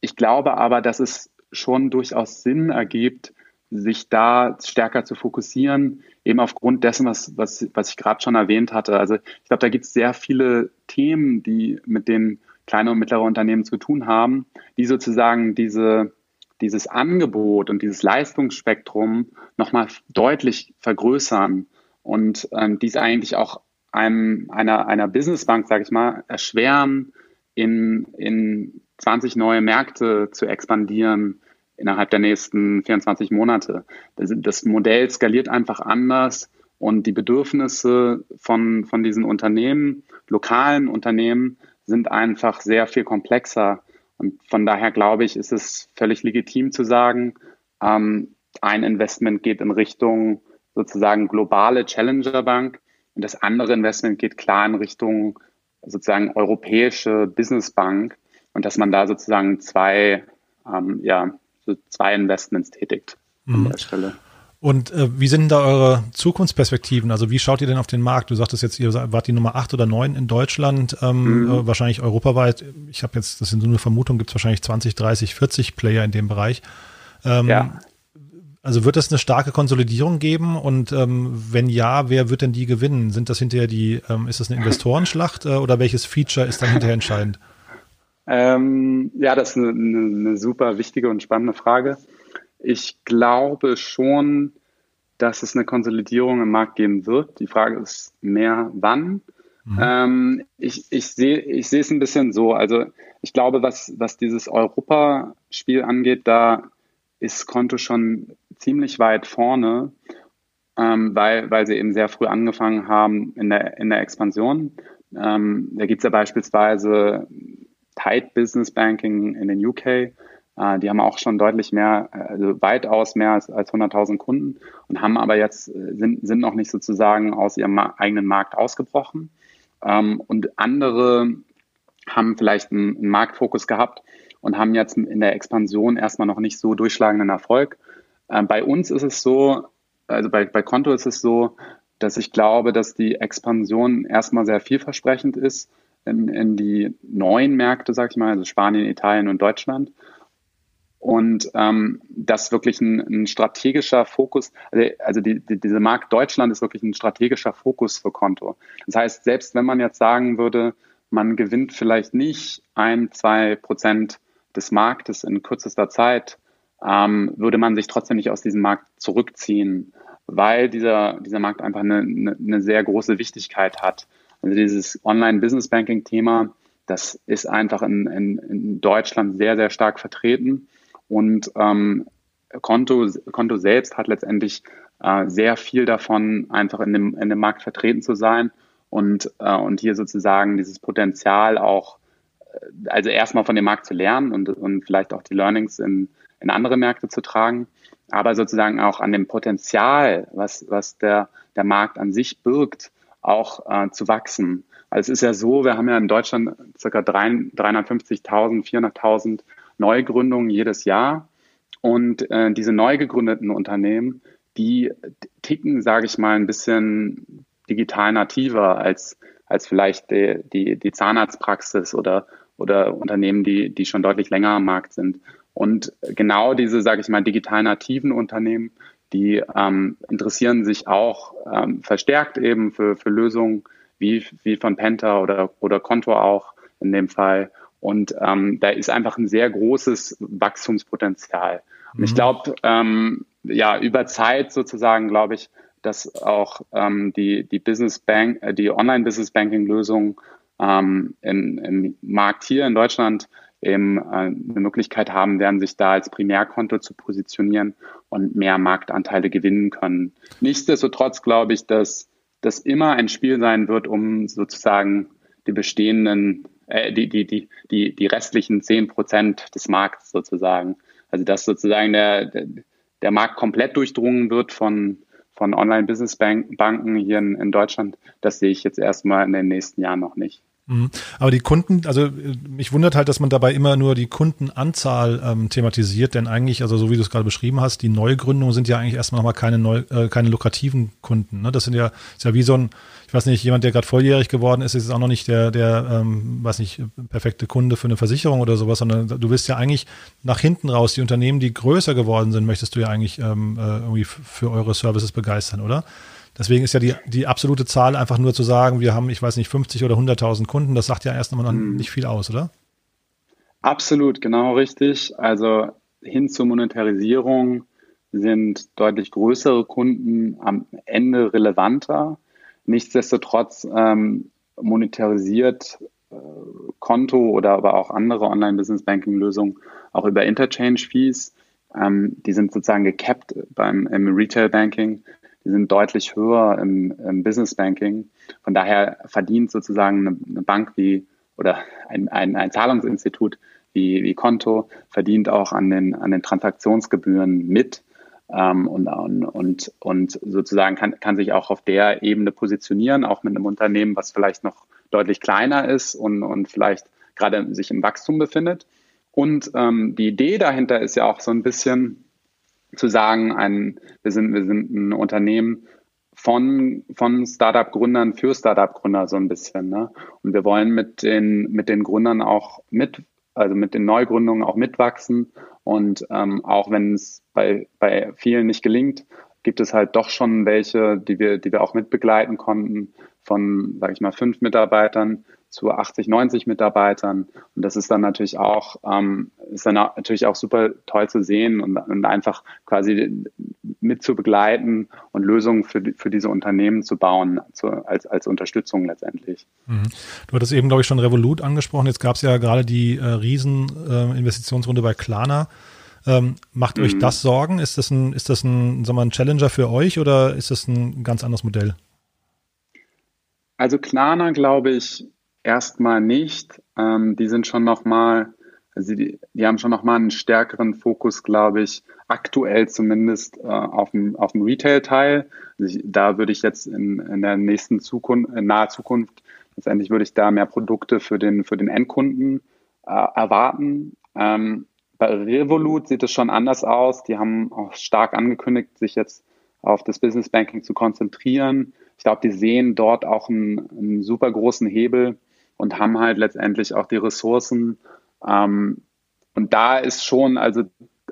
ich glaube aber, dass es schon durchaus Sinn ergibt, sich da stärker zu fokussieren, eben aufgrund dessen, was, was, was ich gerade schon erwähnt hatte. Also ich glaube, da gibt es sehr viele Themen, die mit den kleinen und mittleren Unternehmen zu tun haben, die sozusagen diese, dieses Angebot und dieses Leistungsspektrum nochmal deutlich vergrößern und ähm, dies eigentlich auch einem, einer, einer Businessbank, sage ich mal, erschweren, in, in 20 neue Märkte zu expandieren, innerhalb der nächsten 24 Monate. Das, Modell skaliert einfach anders und die Bedürfnisse von, von diesen Unternehmen, lokalen Unternehmen, sind einfach sehr viel komplexer. Und von daher glaube ich, ist es völlig legitim zu sagen, ähm, ein Investment geht in Richtung sozusagen globale Challenger Bank und das andere Investment geht klar in Richtung sozusagen europäische Business Bank und dass man da sozusagen zwei ähm, ja, zwei Investments tätigt an mhm. der Stelle.
Und äh, wie sind da eure Zukunftsperspektiven? Also wie schaut ihr denn auf den Markt? Du sagtest jetzt, ihr wart die Nummer acht oder neun in Deutschland, ähm, mhm. äh, wahrscheinlich europaweit. Ich habe jetzt, das sind so eine Vermutung, gibt es wahrscheinlich 20, 30, 40 Player in dem Bereich. Ähm, ja. Also wird es eine starke Konsolidierung geben? Und ähm, wenn ja, wer wird denn die gewinnen? Sind das hinterher die, ähm, ist das eine Investorenschlacht äh, oder welches Feature ist dann hinterher entscheidend?
Ähm, ja, das ist eine, eine, super wichtige und spannende Frage. Ich glaube schon, dass es eine Konsolidierung im Markt geben wird. Die Frage ist mehr wann. Mhm. Ähm, ich, ich sehe ich sehe es ein bisschen so. Also ich glaube, was, was dieses Europaspiel angeht, da ist Konto schon ziemlich weit vorne, ähm, weil, weil sie eben sehr früh angefangen haben in der, in der Expansion. Ähm, da gibt es ja beispielsweise Tide Business Banking in den UK äh, die haben auch schon deutlich mehr, also weitaus mehr als, als 100.000 Kunden und haben aber jetzt, äh, sind, sind noch nicht sozusagen aus ihrem eigenen Markt ausgebrochen. Ähm, und andere haben vielleicht einen, Marktfokus gehabt und haben jetzt in der Expansion erstmal noch nicht so durchschlagenden Erfolg. Bei uns ist es so, also bei, bei Konto ist es so, dass ich glaube, dass die Expansion erstmal sehr vielversprechend ist in, in die neuen Märkte, sag ich mal, also Spanien, Italien und Deutschland. Und ähm, das wirklich ein, ein strategischer Fokus, also, also die, die, diese Markt Deutschland ist wirklich ein strategischer Fokus für Konto. Das heißt, selbst wenn man jetzt sagen würde, man gewinnt vielleicht nicht ein, zwei Prozent des Marktes in kürzester Zeit, ähm, würde man sich trotzdem nicht aus diesem Markt zurückziehen, weil dieser, dieser Markt einfach eine, eine, eine sehr große Wichtigkeit hat. Also dieses Online-Business-Banking-Thema, das ist einfach in, in, in Deutschland sehr, sehr stark vertreten. Und ähm, Konto, Konto selbst hat letztendlich äh, sehr viel davon, einfach in dem, in dem Markt vertreten zu sein und, äh, und hier sozusagen dieses Potenzial auch, äh, also erstmal von dem Markt zu lernen und, und vielleicht auch die Learnings in, in andere Märkte zu tragen, aber sozusagen auch an dem Potenzial, was, was der, der Markt an sich birgt, auch äh, zu wachsen. Also es ist ja so, wir haben ja in Deutschland circa 350.000, 400.000 Neugründungen jedes Jahr. Und äh, diese neu gegründeten Unternehmen, die ticken, sage ich mal, ein bisschen digital nativer als, als vielleicht die, die, die Zahnarztpraxis oder, oder Unternehmen, die, die schon deutlich länger am Markt sind. Und genau diese, sage ich mal, digital nativen Unternehmen, die ähm, interessieren sich auch ähm, verstärkt eben für, für Lösungen wie, wie von Penta oder, oder Konto auch in dem Fall. Und ähm, da ist einfach ein sehr großes Wachstumspotenzial. Und mhm. ich glaube, ähm, ja, über Zeit sozusagen glaube ich, dass auch ähm, die, die Business Bank, äh, die Online-Business Banking-Lösung ähm, im Markt hier in Deutschland eben äh, eine Möglichkeit haben werden, sich da als Primärkonto zu positionieren und mehr Marktanteile gewinnen können. Nichtsdestotrotz glaube ich, dass das immer ein Spiel sein wird, um sozusagen die bestehenden äh, die, die, die, die, die restlichen zehn Prozent des Markts sozusagen. Also dass sozusagen der, der Markt komplett durchdrungen wird von, von Online-Business-Banken hier in, in Deutschland, das sehe ich jetzt erstmal in den nächsten Jahren noch nicht.
Mhm. Aber die Kunden, also äh, mich wundert halt, dass man dabei immer nur die Kundenanzahl ähm, thematisiert, denn eigentlich, also so wie du es gerade beschrieben hast, die Neugründungen sind ja eigentlich erstmal nochmal keine neu, äh, keine lukrativen Kunden. Ne? Das sind ja, ist ja wie so ein, ich weiß nicht, jemand, der gerade volljährig geworden ist, ist auch noch nicht der, der, ähm, weiß nicht, perfekte Kunde für eine Versicherung oder sowas, sondern du willst ja eigentlich nach hinten raus, die Unternehmen, die größer geworden sind, möchtest du ja eigentlich ähm, äh, irgendwie für eure Services begeistern, oder? Deswegen ist ja die, die absolute Zahl einfach nur zu sagen, wir haben, ich weiß nicht, 50 oder 100.000 Kunden, das sagt ja erst einmal noch mhm. nicht viel aus, oder?
Absolut, genau richtig. Also hin zur Monetarisierung sind deutlich größere Kunden am Ende relevanter. Nichtsdestotrotz ähm, monetarisiert äh, Konto oder aber auch andere Online-Business-Banking-Lösungen auch über Interchange-Fees. Ähm, die sind sozusagen gecapped beim im Retail-Banking die sind deutlich höher im, im Business Banking. Von daher verdient sozusagen eine, eine Bank wie oder ein, ein, ein Zahlungsinstitut wie, wie Konto verdient auch an den, an den Transaktionsgebühren mit ähm, und, und, und sozusagen kann, kann sich auch auf der Ebene positionieren, auch mit einem Unternehmen, was vielleicht noch deutlich kleiner ist und, und vielleicht gerade sich im Wachstum befindet. Und ähm, die Idee dahinter ist ja auch so ein bisschen zu sagen, ein, wir, sind, wir sind ein Unternehmen von, von Startup-Gründern für Startup-Gründer so ein bisschen. Ne? Und wir wollen mit den, mit den Gründern auch mit, also mit den Neugründungen auch mitwachsen. Und ähm, auch wenn es bei, bei vielen nicht gelingt, gibt es halt doch schon welche, die wir, die wir auch mitbegleiten konnten, von, sage ich mal, fünf Mitarbeitern zu 80, 90 Mitarbeitern. Und das ist dann natürlich auch, ähm, ist dann natürlich auch super toll zu sehen und, und einfach quasi mit zu begleiten und Lösungen für, für diese Unternehmen zu bauen, zu, als, als Unterstützung letztendlich.
Mhm. Du hattest eben, glaube ich, schon Revolut angesprochen. Jetzt gab es ja gerade die äh, Riesen-Investitionsrunde äh, bei Klarna. Ähm, macht mhm. euch das Sorgen? Ist das ein, ist das ein, sagen wir, ein Challenger für euch oder ist das ein ganz anderes Modell?
Also Klarna, glaube ich, erstmal nicht. Ähm, die sind schon nochmal, also die, die haben schon nochmal einen stärkeren Fokus, glaube ich, aktuell zumindest äh, auf dem, auf dem Retail-Teil. Also da würde ich jetzt in, in der nächsten Zukunft, in naher Zukunft, letztendlich würde ich da mehr Produkte für den, für den Endkunden äh, erwarten. Ähm, bei Revolut sieht es schon anders aus. Die haben auch stark angekündigt, sich jetzt auf das Business Banking zu konzentrieren. Ich glaube, die sehen dort auch einen, einen, super großen Hebel und haben halt letztendlich auch die Ressourcen. Ähm, und da ist schon, also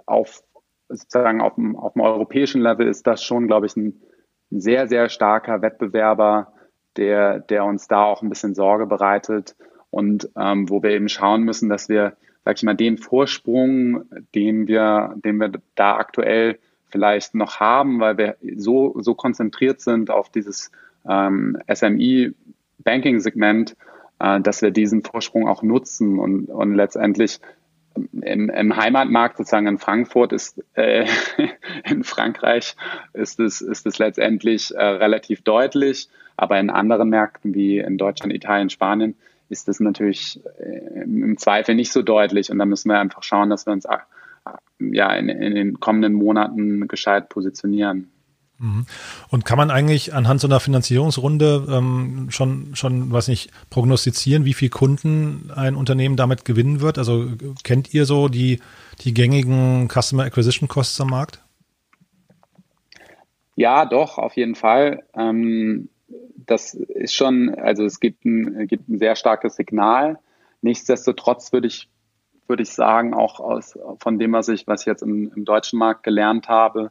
auf sozusagen auf dem, auf dem europäischen Level ist das schon, glaube ich, ein, sehr, sehr starker Wettbewerber, der, der uns da auch ein bisschen Sorge bereitet und ähm, wo wir eben schauen müssen, dass wir sag ich mal, den Vorsprung, den wir, den wir da aktuell vielleicht noch haben, weil wir so, so konzentriert sind auf dieses ähm, SME-Banking-Segment, äh, dass wir diesen Vorsprung auch nutzen und, und letztendlich im, im Heimatmarkt sozusagen in Frankfurt ist äh, in Frankreich ist es ist es letztendlich äh, relativ deutlich, aber in anderen Märkten wie in Deutschland, Italien, Spanien ist das natürlich äh, im Zweifel nicht so deutlich. Und da müssen wir einfach schauen, dass wir uns äh, ja, in, in den kommenden Monaten gescheit positionieren.
Mhm. Und kann man eigentlich anhand so einer Finanzierungsrunde ähm, schon, schon, weiß nicht, prognostizieren, wie viel Kunden ein Unternehmen damit gewinnen wird? Also kennt ihr so die, die gängigen Customer Acquisition Costs am Markt?
Ja, doch, auf jeden Fall. Ähm, das ist schon, also es gibt ein, gibt ein sehr starkes Signal. Nichtsdestotrotz würde ich, würde ich sagen, auch aus, von dem, was ich, was ich jetzt im, im deutschen Markt gelernt habe,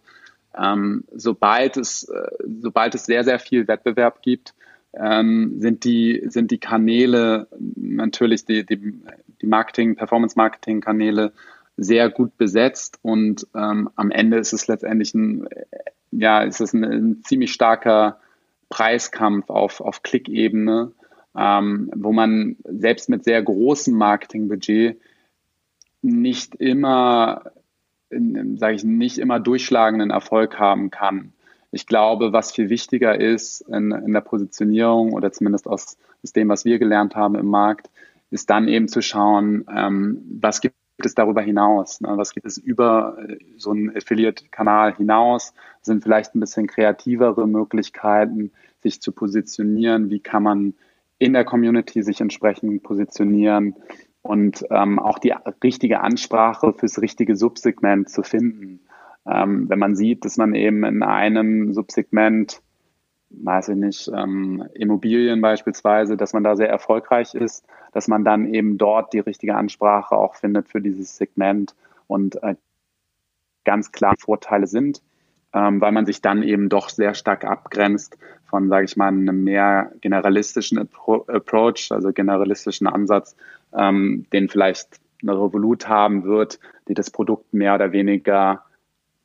ähm, sobald es, äh, sobald es sehr, sehr viel Wettbewerb gibt, ähm, sind die, sind die Kanäle, natürlich die, die, die Marketing, Performance-Marketing-Kanäle sehr gut besetzt und ähm, am Ende ist es letztendlich ein, ja, ist es ein, ein ziemlich starker Preiskampf auf, auf Klickebene, ähm, wo man selbst mit sehr großem Marketingbudget nicht immer, sage ich, nicht immer durchschlagenden Erfolg haben kann. Ich glaube, was viel wichtiger ist in, in der Positionierung oder zumindest aus, aus dem, was wir gelernt haben im Markt, ist dann eben zu schauen, ähm, was gibt gibt es darüber hinaus? Ne? Was gibt es über äh, so einen Affiliate-Kanal hinaus? Sind vielleicht ein bisschen kreativere Möglichkeiten, sich zu positionieren? Wie kann man in der Community sich entsprechend positionieren und ähm, auch die richtige Ansprache fürs richtige Subsegment zu finden? Ähm, wenn man sieht, dass man eben in einem Subsegment weiß ich nicht, ähm, Immobilien beispielsweise, dass man da sehr erfolgreich ist, dass man dann eben dort die richtige Ansprache auch findet für dieses Segment und äh, ganz klar Vorteile sind, ähm, weil man sich dann eben doch sehr stark abgrenzt von, sage ich mal, einem mehr generalistischen Appro Approach, also generalistischen Ansatz, ähm, den vielleicht eine Revolut haben wird, die das Produkt mehr oder weniger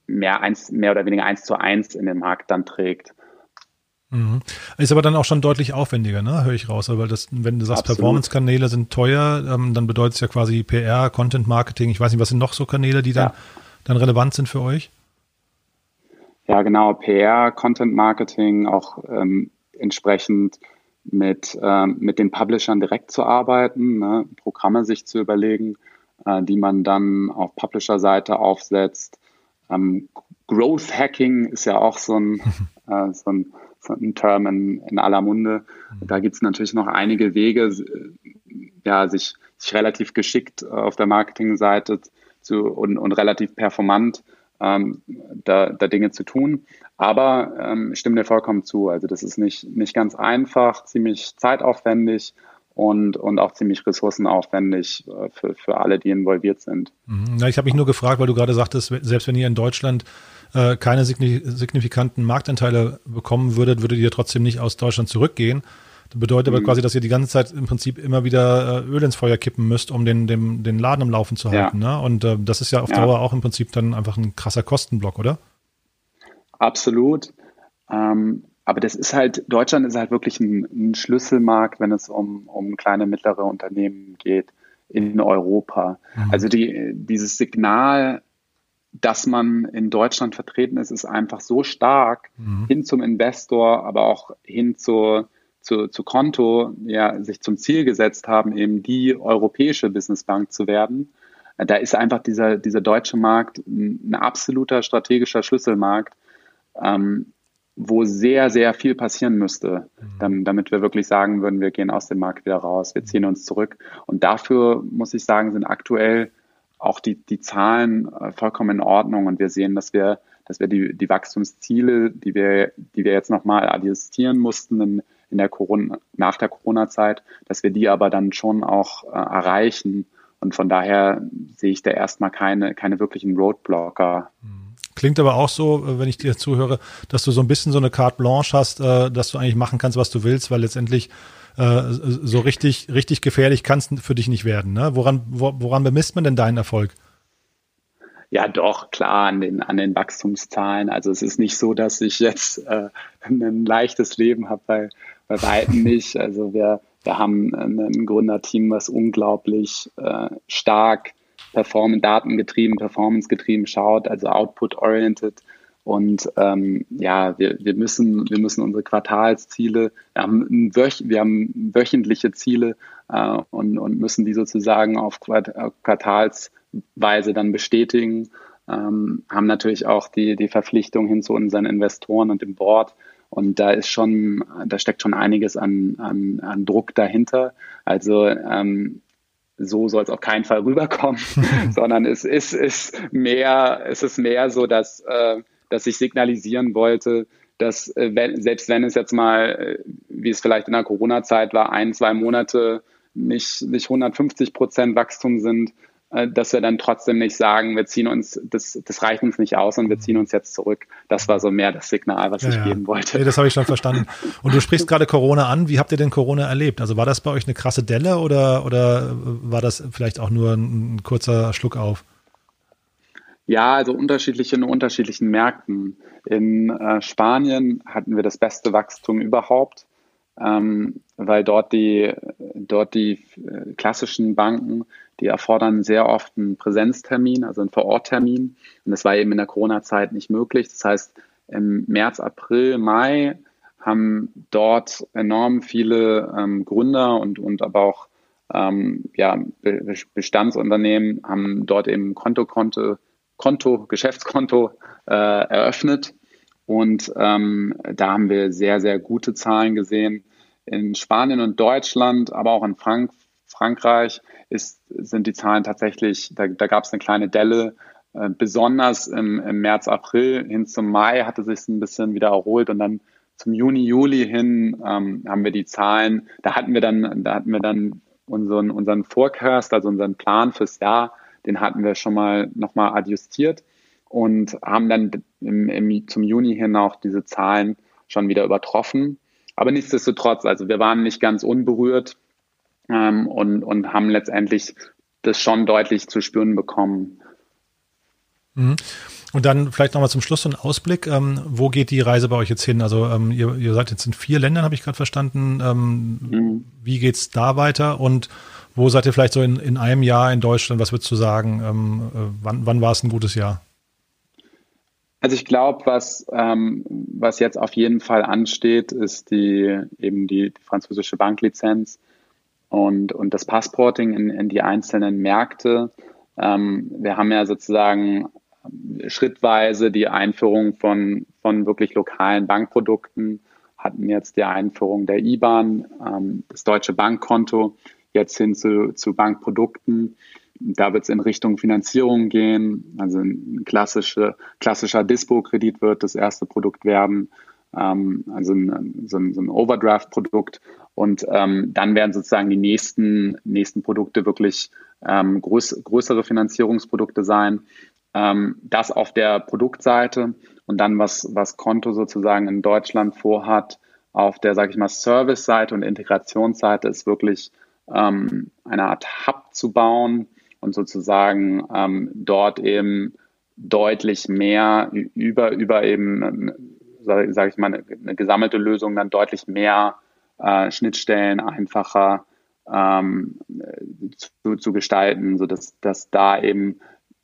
mehr, eins, mehr oder weniger eins zu eins in den Markt dann trägt.
Mhm. Ist aber dann auch schon deutlich aufwendiger, ne? Höre ich raus. Weil das, wenn du sagst, Performance-Kanäle sind teuer, ähm, dann bedeutet es ja quasi PR, Content Marketing. Ich weiß nicht, was sind noch so Kanäle, die dann, ja. dann relevant sind für euch?
Ja, genau. PR, Content Marketing, auch ähm, entsprechend mit, ähm, mit den Publishern direkt zu arbeiten, ne? Programme sich zu überlegen, äh, die man dann auf Publisher-Seite aufsetzt. Ähm, Growth Hacking ist ja auch so ein, äh, so ein ein Term in, in aller Munde. Mhm. Da gibt es natürlich noch einige Wege, ja, sich, sich relativ geschickt auf der Marketingseite zu, und, und relativ performant ähm, da, da Dinge zu tun. Aber ähm, ich stimme dir vollkommen zu. Also das ist nicht, nicht ganz einfach, ziemlich zeitaufwendig und, und auch ziemlich ressourcenaufwendig äh, für, für alle, die involviert sind.
Mhm. Ja, ich habe mich nur gefragt, weil du gerade sagtest, selbst wenn ihr in Deutschland äh, keine signifikanten Marktanteile bekommen würdet, würdet ihr trotzdem nicht aus Deutschland zurückgehen. Das bedeutet mhm. aber quasi, dass ihr die ganze Zeit im Prinzip immer wieder äh, Öl ins Feuer kippen müsst, um den, den, den Laden im Laufen zu halten. Ja. Ne? Und äh, das ist ja auf ja. Dauer auch im Prinzip dann einfach ein krasser Kostenblock, oder?
Absolut. Ähm, aber das ist halt, Deutschland ist halt wirklich ein, ein Schlüsselmarkt, wenn es um, um kleine, mittlere Unternehmen geht in Europa. Mhm. Also die, dieses Signal, dass man in Deutschland vertreten ist, ist einfach so stark mhm. hin zum Investor, aber auch hin zur zu, zu Konto ja, sich zum Ziel gesetzt haben, eben die europäische Businessbank zu werden. Da ist einfach dieser, dieser deutsche Markt ein absoluter strategischer Schlüsselmarkt, ähm, wo sehr, sehr viel passieren müsste, mhm. damit wir wirklich sagen würden, wir gehen aus dem Markt wieder raus, wir ziehen uns zurück. Und dafür, muss ich sagen, sind aktuell auch die, die Zahlen äh, vollkommen in Ordnung und wir sehen, dass wir, dass wir die, die Wachstumsziele, die wir, die wir jetzt nochmal adjustieren mussten in, in der Corona, nach der Corona-Zeit, dass wir die aber dann schon auch äh, erreichen. Und von daher sehe ich da erstmal keine, keine wirklichen Roadblocker.
Klingt aber auch so, äh, wenn ich dir zuhöre, dass du so ein bisschen so eine Carte Blanche hast, äh, dass du eigentlich machen kannst, was du willst, weil letztendlich äh, so richtig, richtig gefährlich kannst für dich nicht werden. Ne? Woran, woran bemisst man denn deinen Erfolg?
Ja, doch, klar, an den, an den Wachstumszahlen. Also es ist nicht so, dass ich jetzt äh, ein leichtes Leben habe, bei, bei weitem nicht. Also wir, wir haben ein Gründerteam, was unglaublich äh, stark performant, datengetrieben, performancegetrieben schaut, also output-oriented. Und ähm, ja, wir, wir, müssen, wir müssen unsere Quartalsziele, wir haben, wöch, wir haben wöchentliche Ziele äh, und, und müssen die sozusagen auf Quartals Weise dann bestätigen. Ähm, haben natürlich auch die, die Verpflichtung hin zu unseren Investoren und dem Board. Und da ist schon, da steckt schon einiges an, an, an Druck dahinter. Also ähm, so soll es auf keinen Fall rüberkommen, sondern es ist, ist mehr, es ist mehr so, dass, äh, dass ich signalisieren wollte, dass äh, wenn, selbst wenn es jetzt mal, äh, wie es vielleicht in der Corona-Zeit war, ein, zwei Monate nicht, nicht 150 Prozent Wachstum sind, dass wir dann trotzdem nicht sagen, wir ziehen uns, das, das reicht uns nicht aus und wir ziehen uns jetzt zurück. Das war so mehr das Signal, was ja, ich ja. geben wollte.
Nee, das habe ich schon verstanden. Und du sprichst gerade Corona an. Wie habt ihr denn Corona erlebt? Also war das bei euch eine krasse Delle oder, oder war das vielleicht auch nur ein, ein kurzer Schluck auf?
Ja, also unterschiedliche in unterschiedlichen Märkten. In äh, Spanien hatten wir das beste Wachstum überhaupt, ähm, weil dort die, dort die äh, klassischen Banken die erfordern sehr oft einen Präsenztermin, also einen Vororttermin. Und das war eben in der Corona-Zeit nicht möglich. Das heißt, im März, April, Mai haben dort enorm viele ähm, Gründer und, und aber auch ähm, ja, Bestandsunternehmen haben dort eben Konto, Konto, Konto Geschäftskonto äh, eröffnet. Und ähm, da haben wir sehr, sehr gute Zahlen gesehen. In Spanien und Deutschland, aber auch in Frank Frankreich ist, sind die Zahlen tatsächlich, da, da gab es eine kleine Delle. Äh, besonders im, im März, April hin zum Mai hatte sich ein bisschen wieder erholt und dann zum Juni, Juli hin ähm, haben wir die Zahlen. Da hatten wir dann, da hatten wir dann unseren, unseren Forecast, also unseren Plan fürs Jahr, den hatten wir schon mal nochmal adjustiert und haben dann im, im, zum Juni hin auch diese Zahlen schon wieder übertroffen. Aber nichtsdestotrotz, also wir waren nicht ganz unberührt ähm, und, und haben letztendlich das schon deutlich zu spüren bekommen.
Mhm. Und dann vielleicht nochmal zum Schluss so ein Ausblick. Ähm, wo geht die Reise bei euch jetzt hin? Also ähm, ihr, ihr seid jetzt in vier Ländern, habe ich gerade verstanden. Ähm, mhm. Wie es da weiter? Und wo seid ihr vielleicht so in, in einem Jahr in Deutschland? Was würdest du sagen? Ähm, äh, wann, wann war es ein gutes Jahr?
Also ich glaube, was, ähm, was jetzt auf jeden Fall ansteht, ist die eben die französische Banklizenz und, und das Passporting in, in die einzelnen Märkte. Ähm, wir haben ja sozusagen schrittweise die Einführung von, von wirklich lokalen Bankprodukten, hatten jetzt die Einführung der IBAN, ähm, das deutsche Bankkonto. jetzt hin zu, zu Bankprodukten. Da wird es in Richtung Finanzierung gehen. Also ein klassische, klassischer Dispo-Kredit wird das erste Produkt werden, ähm, also ein, so ein, so ein Overdraft-Produkt. Und ähm, dann werden sozusagen die nächsten, nächsten Produkte wirklich ähm, größ, größere Finanzierungsprodukte sein. Ähm, das auf der Produktseite und dann, was, was Konto sozusagen in Deutschland vorhat, auf der, sage ich mal, Service-Seite und Integrationsseite ist wirklich ähm, eine Art Hub zu bauen und sozusagen ähm, dort eben deutlich mehr über, über eben, sage sag ich mal, eine, eine, gesammelte Lösung, dann deutlich mehr äh, Schnittstellen einfacher ähm, zu, zu gestalten, sodass dass da eben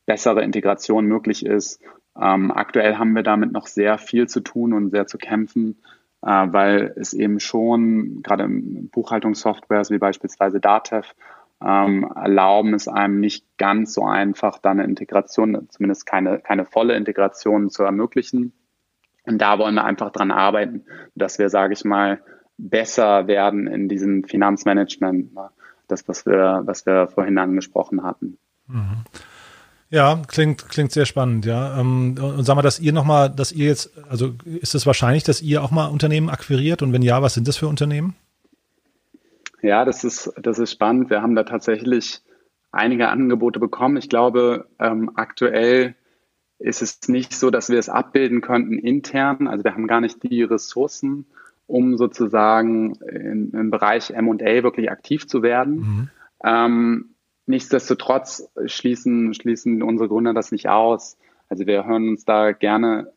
bessere Integration möglich ist. Ähm, aktuell haben wir damit noch sehr viel zu tun und sehr zu kämpfen, äh, weil es eben schon gerade Buchhaltungssoftwares wie beispielsweise Datev ähm, erlauben es einem nicht ganz so einfach, da eine Integration, zumindest keine, keine volle Integration zu ermöglichen. Und da wollen wir einfach dran arbeiten, dass wir, sage ich mal, besser werden in diesem Finanzmanagement, ne? das, was wir, was wir vorhin angesprochen hatten.
Mhm. Ja, klingt, klingt sehr spannend, ja. Ähm, und sag mal, dass ihr nochmal, dass ihr jetzt, also ist es wahrscheinlich, dass ihr auch mal Unternehmen akquiriert und wenn ja, was sind das für Unternehmen?
Ja, das ist, das ist spannend. Wir haben da tatsächlich einige Angebote bekommen. Ich glaube, ähm, aktuell ist es nicht so, dass wir es abbilden könnten intern. Also wir haben gar nicht die Ressourcen, um sozusagen in, im Bereich M&A wirklich aktiv zu werden. Mhm. Ähm, nichtsdestotrotz schließen, schließen unsere Gründer das nicht aus. Also wir hören uns da gerne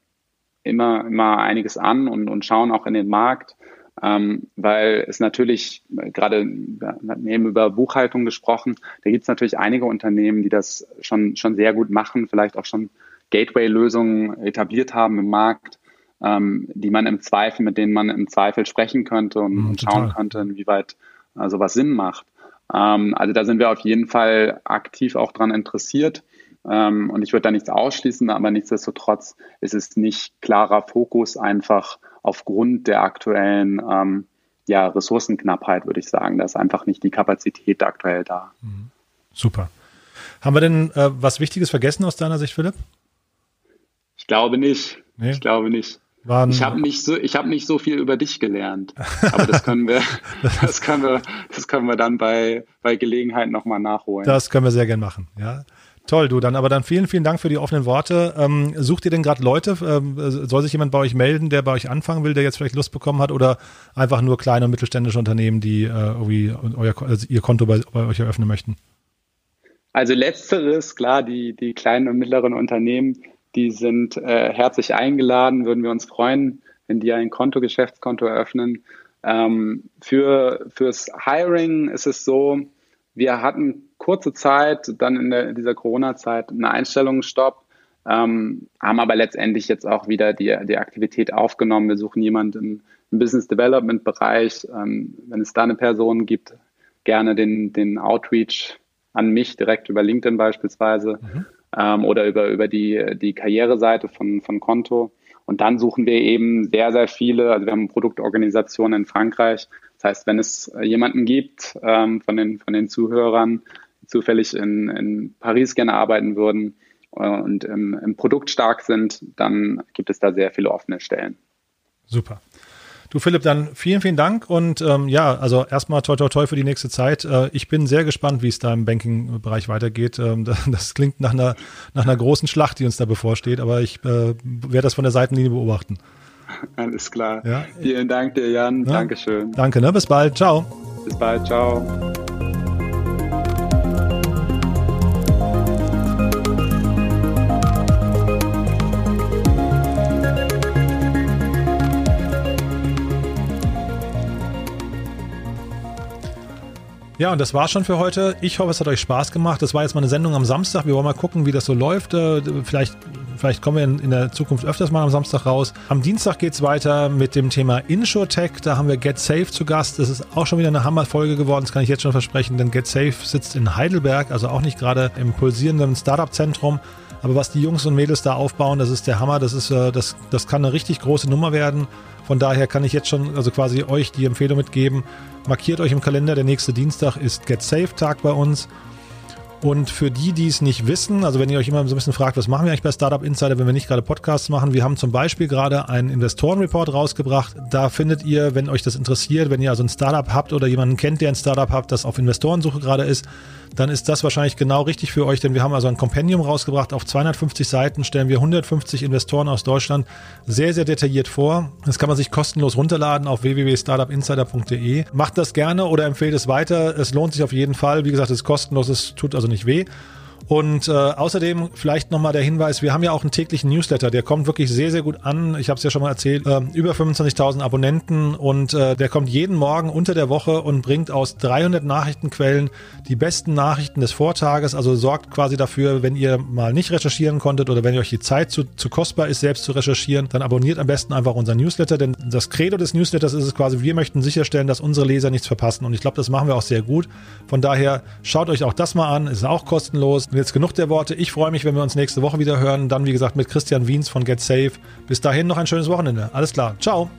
immer, immer einiges an und, und schauen auch in den Markt ähm, weil es natürlich, gerade wir haben über Buchhaltung gesprochen, da gibt es natürlich einige Unternehmen, die das schon, schon sehr gut machen, vielleicht auch schon Gateway-Lösungen etabliert haben im Markt, ähm, die man im Zweifel, mit denen man im Zweifel sprechen könnte und, mhm, und schauen könnte, inwieweit äh, sowas Sinn macht. Ähm, also da sind wir auf jeden Fall aktiv auch dran interessiert. Ähm, und ich würde da nichts ausschließen, aber nichtsdestotrotz ist es nicht klarer Fokus einfach aufgrund der aktuellen ähm, ja, Ressourcenknappheit, würde ich sagen. Da ist einfach nicht die Kapazität aktuell da. Mhm.
Super. Haben wir denn äh, was Wichtiges vergessen aus deiner Sicht, Philipp?
Ich glaube nicht. Nee? Ich glaube nicht. Waren, ich habe nicht so, ich habe nicht so viel über dich gelernt, aber das können wir, das können wir, das können wir dann bei bei Gelegenheit nochmal nachholen.
Das können wir sehr gern machen. Ja, Toll, du dann. Aber dann vielen, vielen Dank für die offenen Worte. Ähm, sucht ihr denn gerade Leute? Ähm, soll sich jemand bei euch melden, der bei euch anfangen will, der jetzt vielleicht Lust bekommen hat? Oder einfach nur kleine und mittelständische Unternehmen, die äh, irgendwie euer, also ihr Konto bei, bei euch eröffnen möchten?
Also letzteres, klar, die, die kleinen und mittleren Unternehmen, die sind äh, herzlich eingeladen, würden wir uns freuen, wenn die ein Konto, Geschäftskonto eröffnen. Ähm, für, fürs Hiring ist es so, wir hatten kurze Zeit, dann in, der, dieser Corona-Zeit, einen Einstellungsstopp, ähm, haben aber letztendlich jetzt auch wieder die, die Aktivität aufgenommen. Wir suchen jemanden im, Business Development Bereich. Ähm, wenn es da eine Person gibt, gerne den, den Outreach an mich direkt über LinkedIn beispielsweise mhm. Ähm, oder über, über die, die Karriereseite von, von Konto. Und dann suchen wir eben sehr, sehr viele, also wir haben Produktorganisationen in Frankreich. Das heißt, wenn es jemanden gibt ähm, von, den, von den Zuhörern, zufällig in, in Paris gerne arbeiten würden und im, im Produkt stark sind, dann gibt es da sehr viele offene Stellen.
Super. Du Philipp, dann vielen, vielen Dank und ähm, ja, also erstmal toi toi toi für die nächste Zeit. Äh, ich bin sehr gespannt, wie es da im Banking-Bereich weitergeht. Ähm, das, klingt nach einer, nach einer großen Schlacht, die uns da bevorsteht, aber ich äh, werde das von der Seitenlinie beobachten.
Alles klar. Ja. Vielen Dank dir, Jan. Ja. Dankeschön.
Danke, ne? Bis bald. Ciao.
Bis bald. Ciao.
Ja, und das war schon für heute. Ich hoffe, es hat euch Spaß gemacht. Das war jetzt mal eine Sendung am Samstag. Wir wollen mal gucken, wie das so läuft. Äh, vielleicht Vielleicht kommen wir in, der Zukunft öfters mal am Samstag raus. Am Dienstag geht es weiter mit dem Thema InsurTech. Da haben wir GetSafe zu Gast. Das ist auch schon wieder eine Hammerfolge geworden, das kann ich jetzt schon versprechen, denn GetSafe sitzt in Heidelberg, also auch nicht gerade im pulsierenden Startup-Zentrum. Aber was die Jungs und Mädels da aufbauen, das ist der Hammer. Das, ist, äh, das, das kann eine richtig große Nummer werden. Von daher kann ich jetzt schon, also quasi euch die Empfehlung mitgeben. Markiert euch im Kalender, der nächste Dienstag ist Get Safe Tag bei uns. Und für die, die es nicht wissen, also wenn ihr euch immer so ein bisschen fragt, was machen wir eigentlich bei Startup Insider, wenn wir nicht gerade Podcasts machen, wir haben zum Beispiel gerade einen Investorenreport rausgebracht. Da findet ihr, wenn euch das interessiert, wenn ihr also ein Startup habt oder jemanden kennt, der ein Startup habt, das auf Investorensuche gerade ist, dann ist das wahrscheinlich genau richtig für euch, denn wir haben also ein Kompendium rausgebracht. Auf 250 Seiten stellen wir 150 Investoren aus Deutschland sehr, sehr detailliert vor. Das kann man sich kostenlos runterladen auf www.startupinsider.de. Macht das gerne oder empfehlt es weiter. Es lohnt sich auf jeden Fall. Wie gesagt, es ist kostenlos, es tut also nicht weh. Und äh, außerdem vielleicht nochmal der Hinweis, wir haben ja auch einen täglichen Newsletter, der kommt wirklich sehr, sehr gut an. Ich habe es ja schon mal erzählt, äh, über 25.000 Abonnenten und äh, der kommt jeden Morgen unter der Woche und bringt aus 300 Nachrichtenquellen die besten Nachrichten des Vortages, also sorgt quasi dafür, wenn ihr mal nicht recherchieren konntet oder wenn euch die Zeit zu, zu kostbar ist, selbst zu recherchieren, dann abonniert am besten einfach unseren Newsletter, denn das Credo des Newsletters ist es quasi, wir möchten sicherstellen, dass unsere Leser nichts verpassen und ich glaube, das machen wir auch sehr gut. Von daher schaut euch auch das mal an, ist auch kostenlos jetzt genug der Worte. Ich freue mich, wenn wir uns nächste Woche wieder hören. Dann, wie gesagt, mit Christian Wiens von Get Safe. Bis dahin noch ein schönes Wochenende. Alles klar. Ciao.